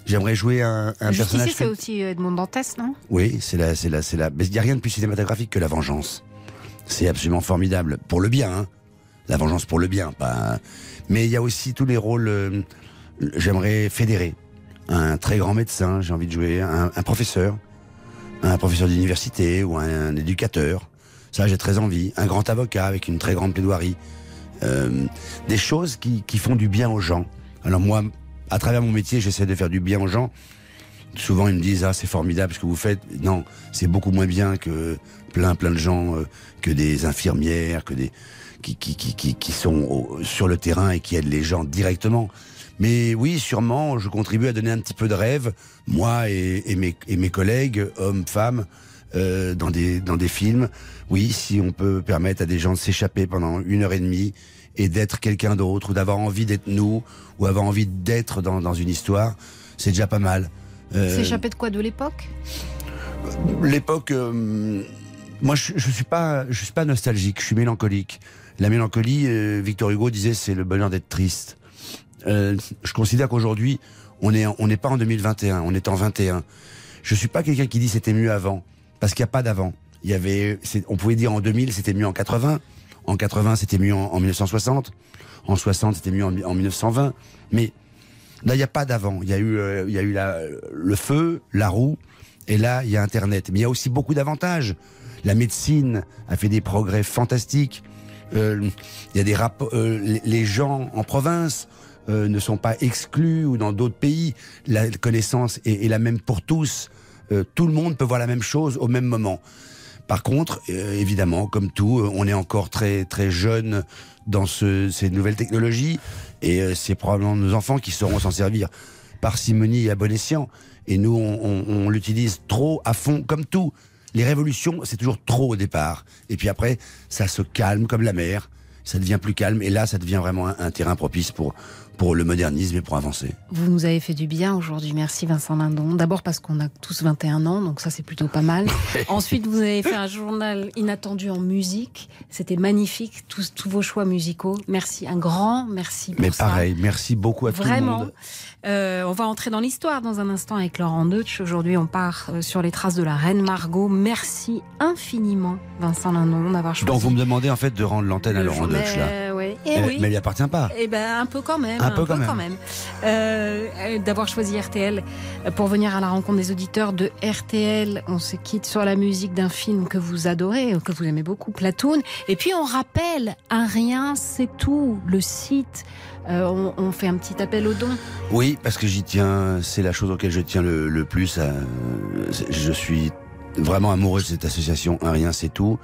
S4: J'aimerais jouer un, un personnage.
S3: C'est aussi Edmond Dantès, non?
S4: Oui, c'est la, c'est la, c'est la. Mais il n'y a rien de plus cinématographique que la vengeance. C'est absolument formidable pour le bien. Hein. La vengeance pour le bien, pas. Mais il y a aussi tous les rôles. euh, J'aimerais fédérer un très grand médecin. J'ai envie de jouer un, un professeur, un professeur d'université ou un, éducateur. Ça, j'ai très envie. Un grand avocat avec une très grande plaidoirie. Euh, des choses qui, qui font du bien aux gens. Alors moi, à travers mon métier, j'essaie de faire du bien aux gens. Souvent, ils me disent ah c'est formidable ce que vous faites. Non, c'est beaucoup moins bien que plein plein de gens, euh, que des infirmières, que des qui qui qui qui, sont sur le terrain et qui aident les gens directement. Mais oui, sûrement, je contribue à donner un petit peu de rêve, moi et, et mes et mes collègues, hommes, femmes, euh, dans des dans des films. Oui, si on peut permettre à des gens de s'échapper pendant une heure et demie et d'être quelqu'un d'autre ou d'avoir envie d'être nous ou avoir envie d'être dans, dans une histoire, c'est déjà pas mal. Euh,
S3: S'échapper de quoi De l'époque?
S4: L'époque, euh, moi je, je suis pas, je suis pas nostalgique, je suis mélancolique. La mélancolie, euh, Victor Hugo disait, c'est le bonheur d'être triste. Euh, je considère qu'aujourd'hui, on est, on n'est pas en 2021, on est en 21. Je suis pas quelqu'un qui dit c'était mieux avant, parce qu'il n'y a pas d'avant. Il y avait, on pouvait dire en 2000 c'était mieux en 80, en 80 c'était mieux en, en 1960, en 60 c'était mieux en, en 1920, mais Là, il n'y a pas d'avant. Il y a eu, euh, y a eu le feu, la roue, et là, il y a Internet. Mais il y a aussi beaucoup d'avantages. La médecine a fait des progrès fantastiques. Euh, Il y a des euh, les- gens en province ne sont pas exclus ou dans d'autres pays. La connaissance est, est la même pour tous. Tout le monde peut voir la même chose au même moment. Par contre, euh, évidemment, comme tout, euh, on est encore très très jeune dans ce, ces nouvelles technologies et euh, c'est probablement nos enfants qui sauront s'en servir parcimonie et à bon escient. Et nous, on, on- on l'utilise trop à fond, comme tout. Les révolutions, c'est toujours trop au départ. Et puis après, ça se calme comme la mer. Ça devient plus calme. Et là, ça devient vraiment un, un terrain propice pour, pour le modernisme et pour avancer.
S3: Vous nous avez fait du bien aujourd'hui. Merci Vincent Lindon. D'abord parce qu'on a tous 21 ans, donc ça c'est plutôt pas mal. Ensuite, vous avez fait un journal inattendu en musique. C'était magnifique, tous, tous vos choix musicaux. Merci, un grand merci pour
S4: Mais
S3: ça.
S4: pareil, merci beaucoup à tout le
S3: Vraiment.
S4: monde.
S3: Euh, on va entrer dans l'histoire dans un instant avec Laurent Deutsch. Aujourd'hui, on part euh, sur les traces de la reine Margot. Merci infiniment, Vincent Lindon, d'avoir choisi.
S4: Donc vous me demandez en fait de rendre l'antenne à Laurent Deutsch là.
S3: Ouais. Eh oui.
S4: Mais il appartient pas.
S3: Eh ben un peu quand même.
S4: Un peu quand même.
S3: Euh, euh, D'avoir choisi RTL euh, pour venir à la rencontre des auditeurs de RTL. On se quitte sur la musique d'un film que vous adorez, que vous aimez beaucoup, Platoon. Et puis on rappelle, un rien, c'est tout. Le site. Euh, on, on fait un petit appel aux dons.
S4: Oui, parce que j'y tiens, c'est la chose auquel je tiens le, le plus. je suis vraiment amoureux de cette association Un Rien C'est Tout.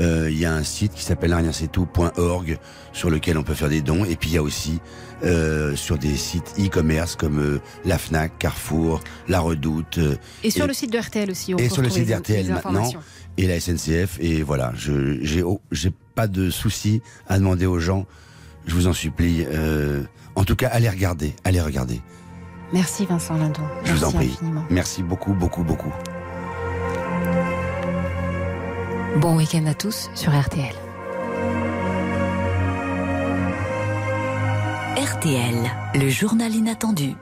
S4: Euh, Il y a un site qui s'appelle unriensettout.org sur lequel on peut faire des dons. Et puis il y a aussi euh, sur des sites e-commerce comme euh, la Fnac, Carrefour, La Redoute. euh,
S3: Et sur le site de RTL aussi. On
S4: et sur le site d'RTL maintenant et la SNCF et voilà je j'ai oh, pas de souci à demander aux gens je vous en supplie euh, en tout cas allez regarder allez regarder
S3: Merci Vincent Lindon.
S4: je vous en prie
S3: infiniment.
S4: merci beaucoup beaucoup beaucoup
S3: Bon week-end à tous sur RTL.
S2: RTL, le journal inattendu.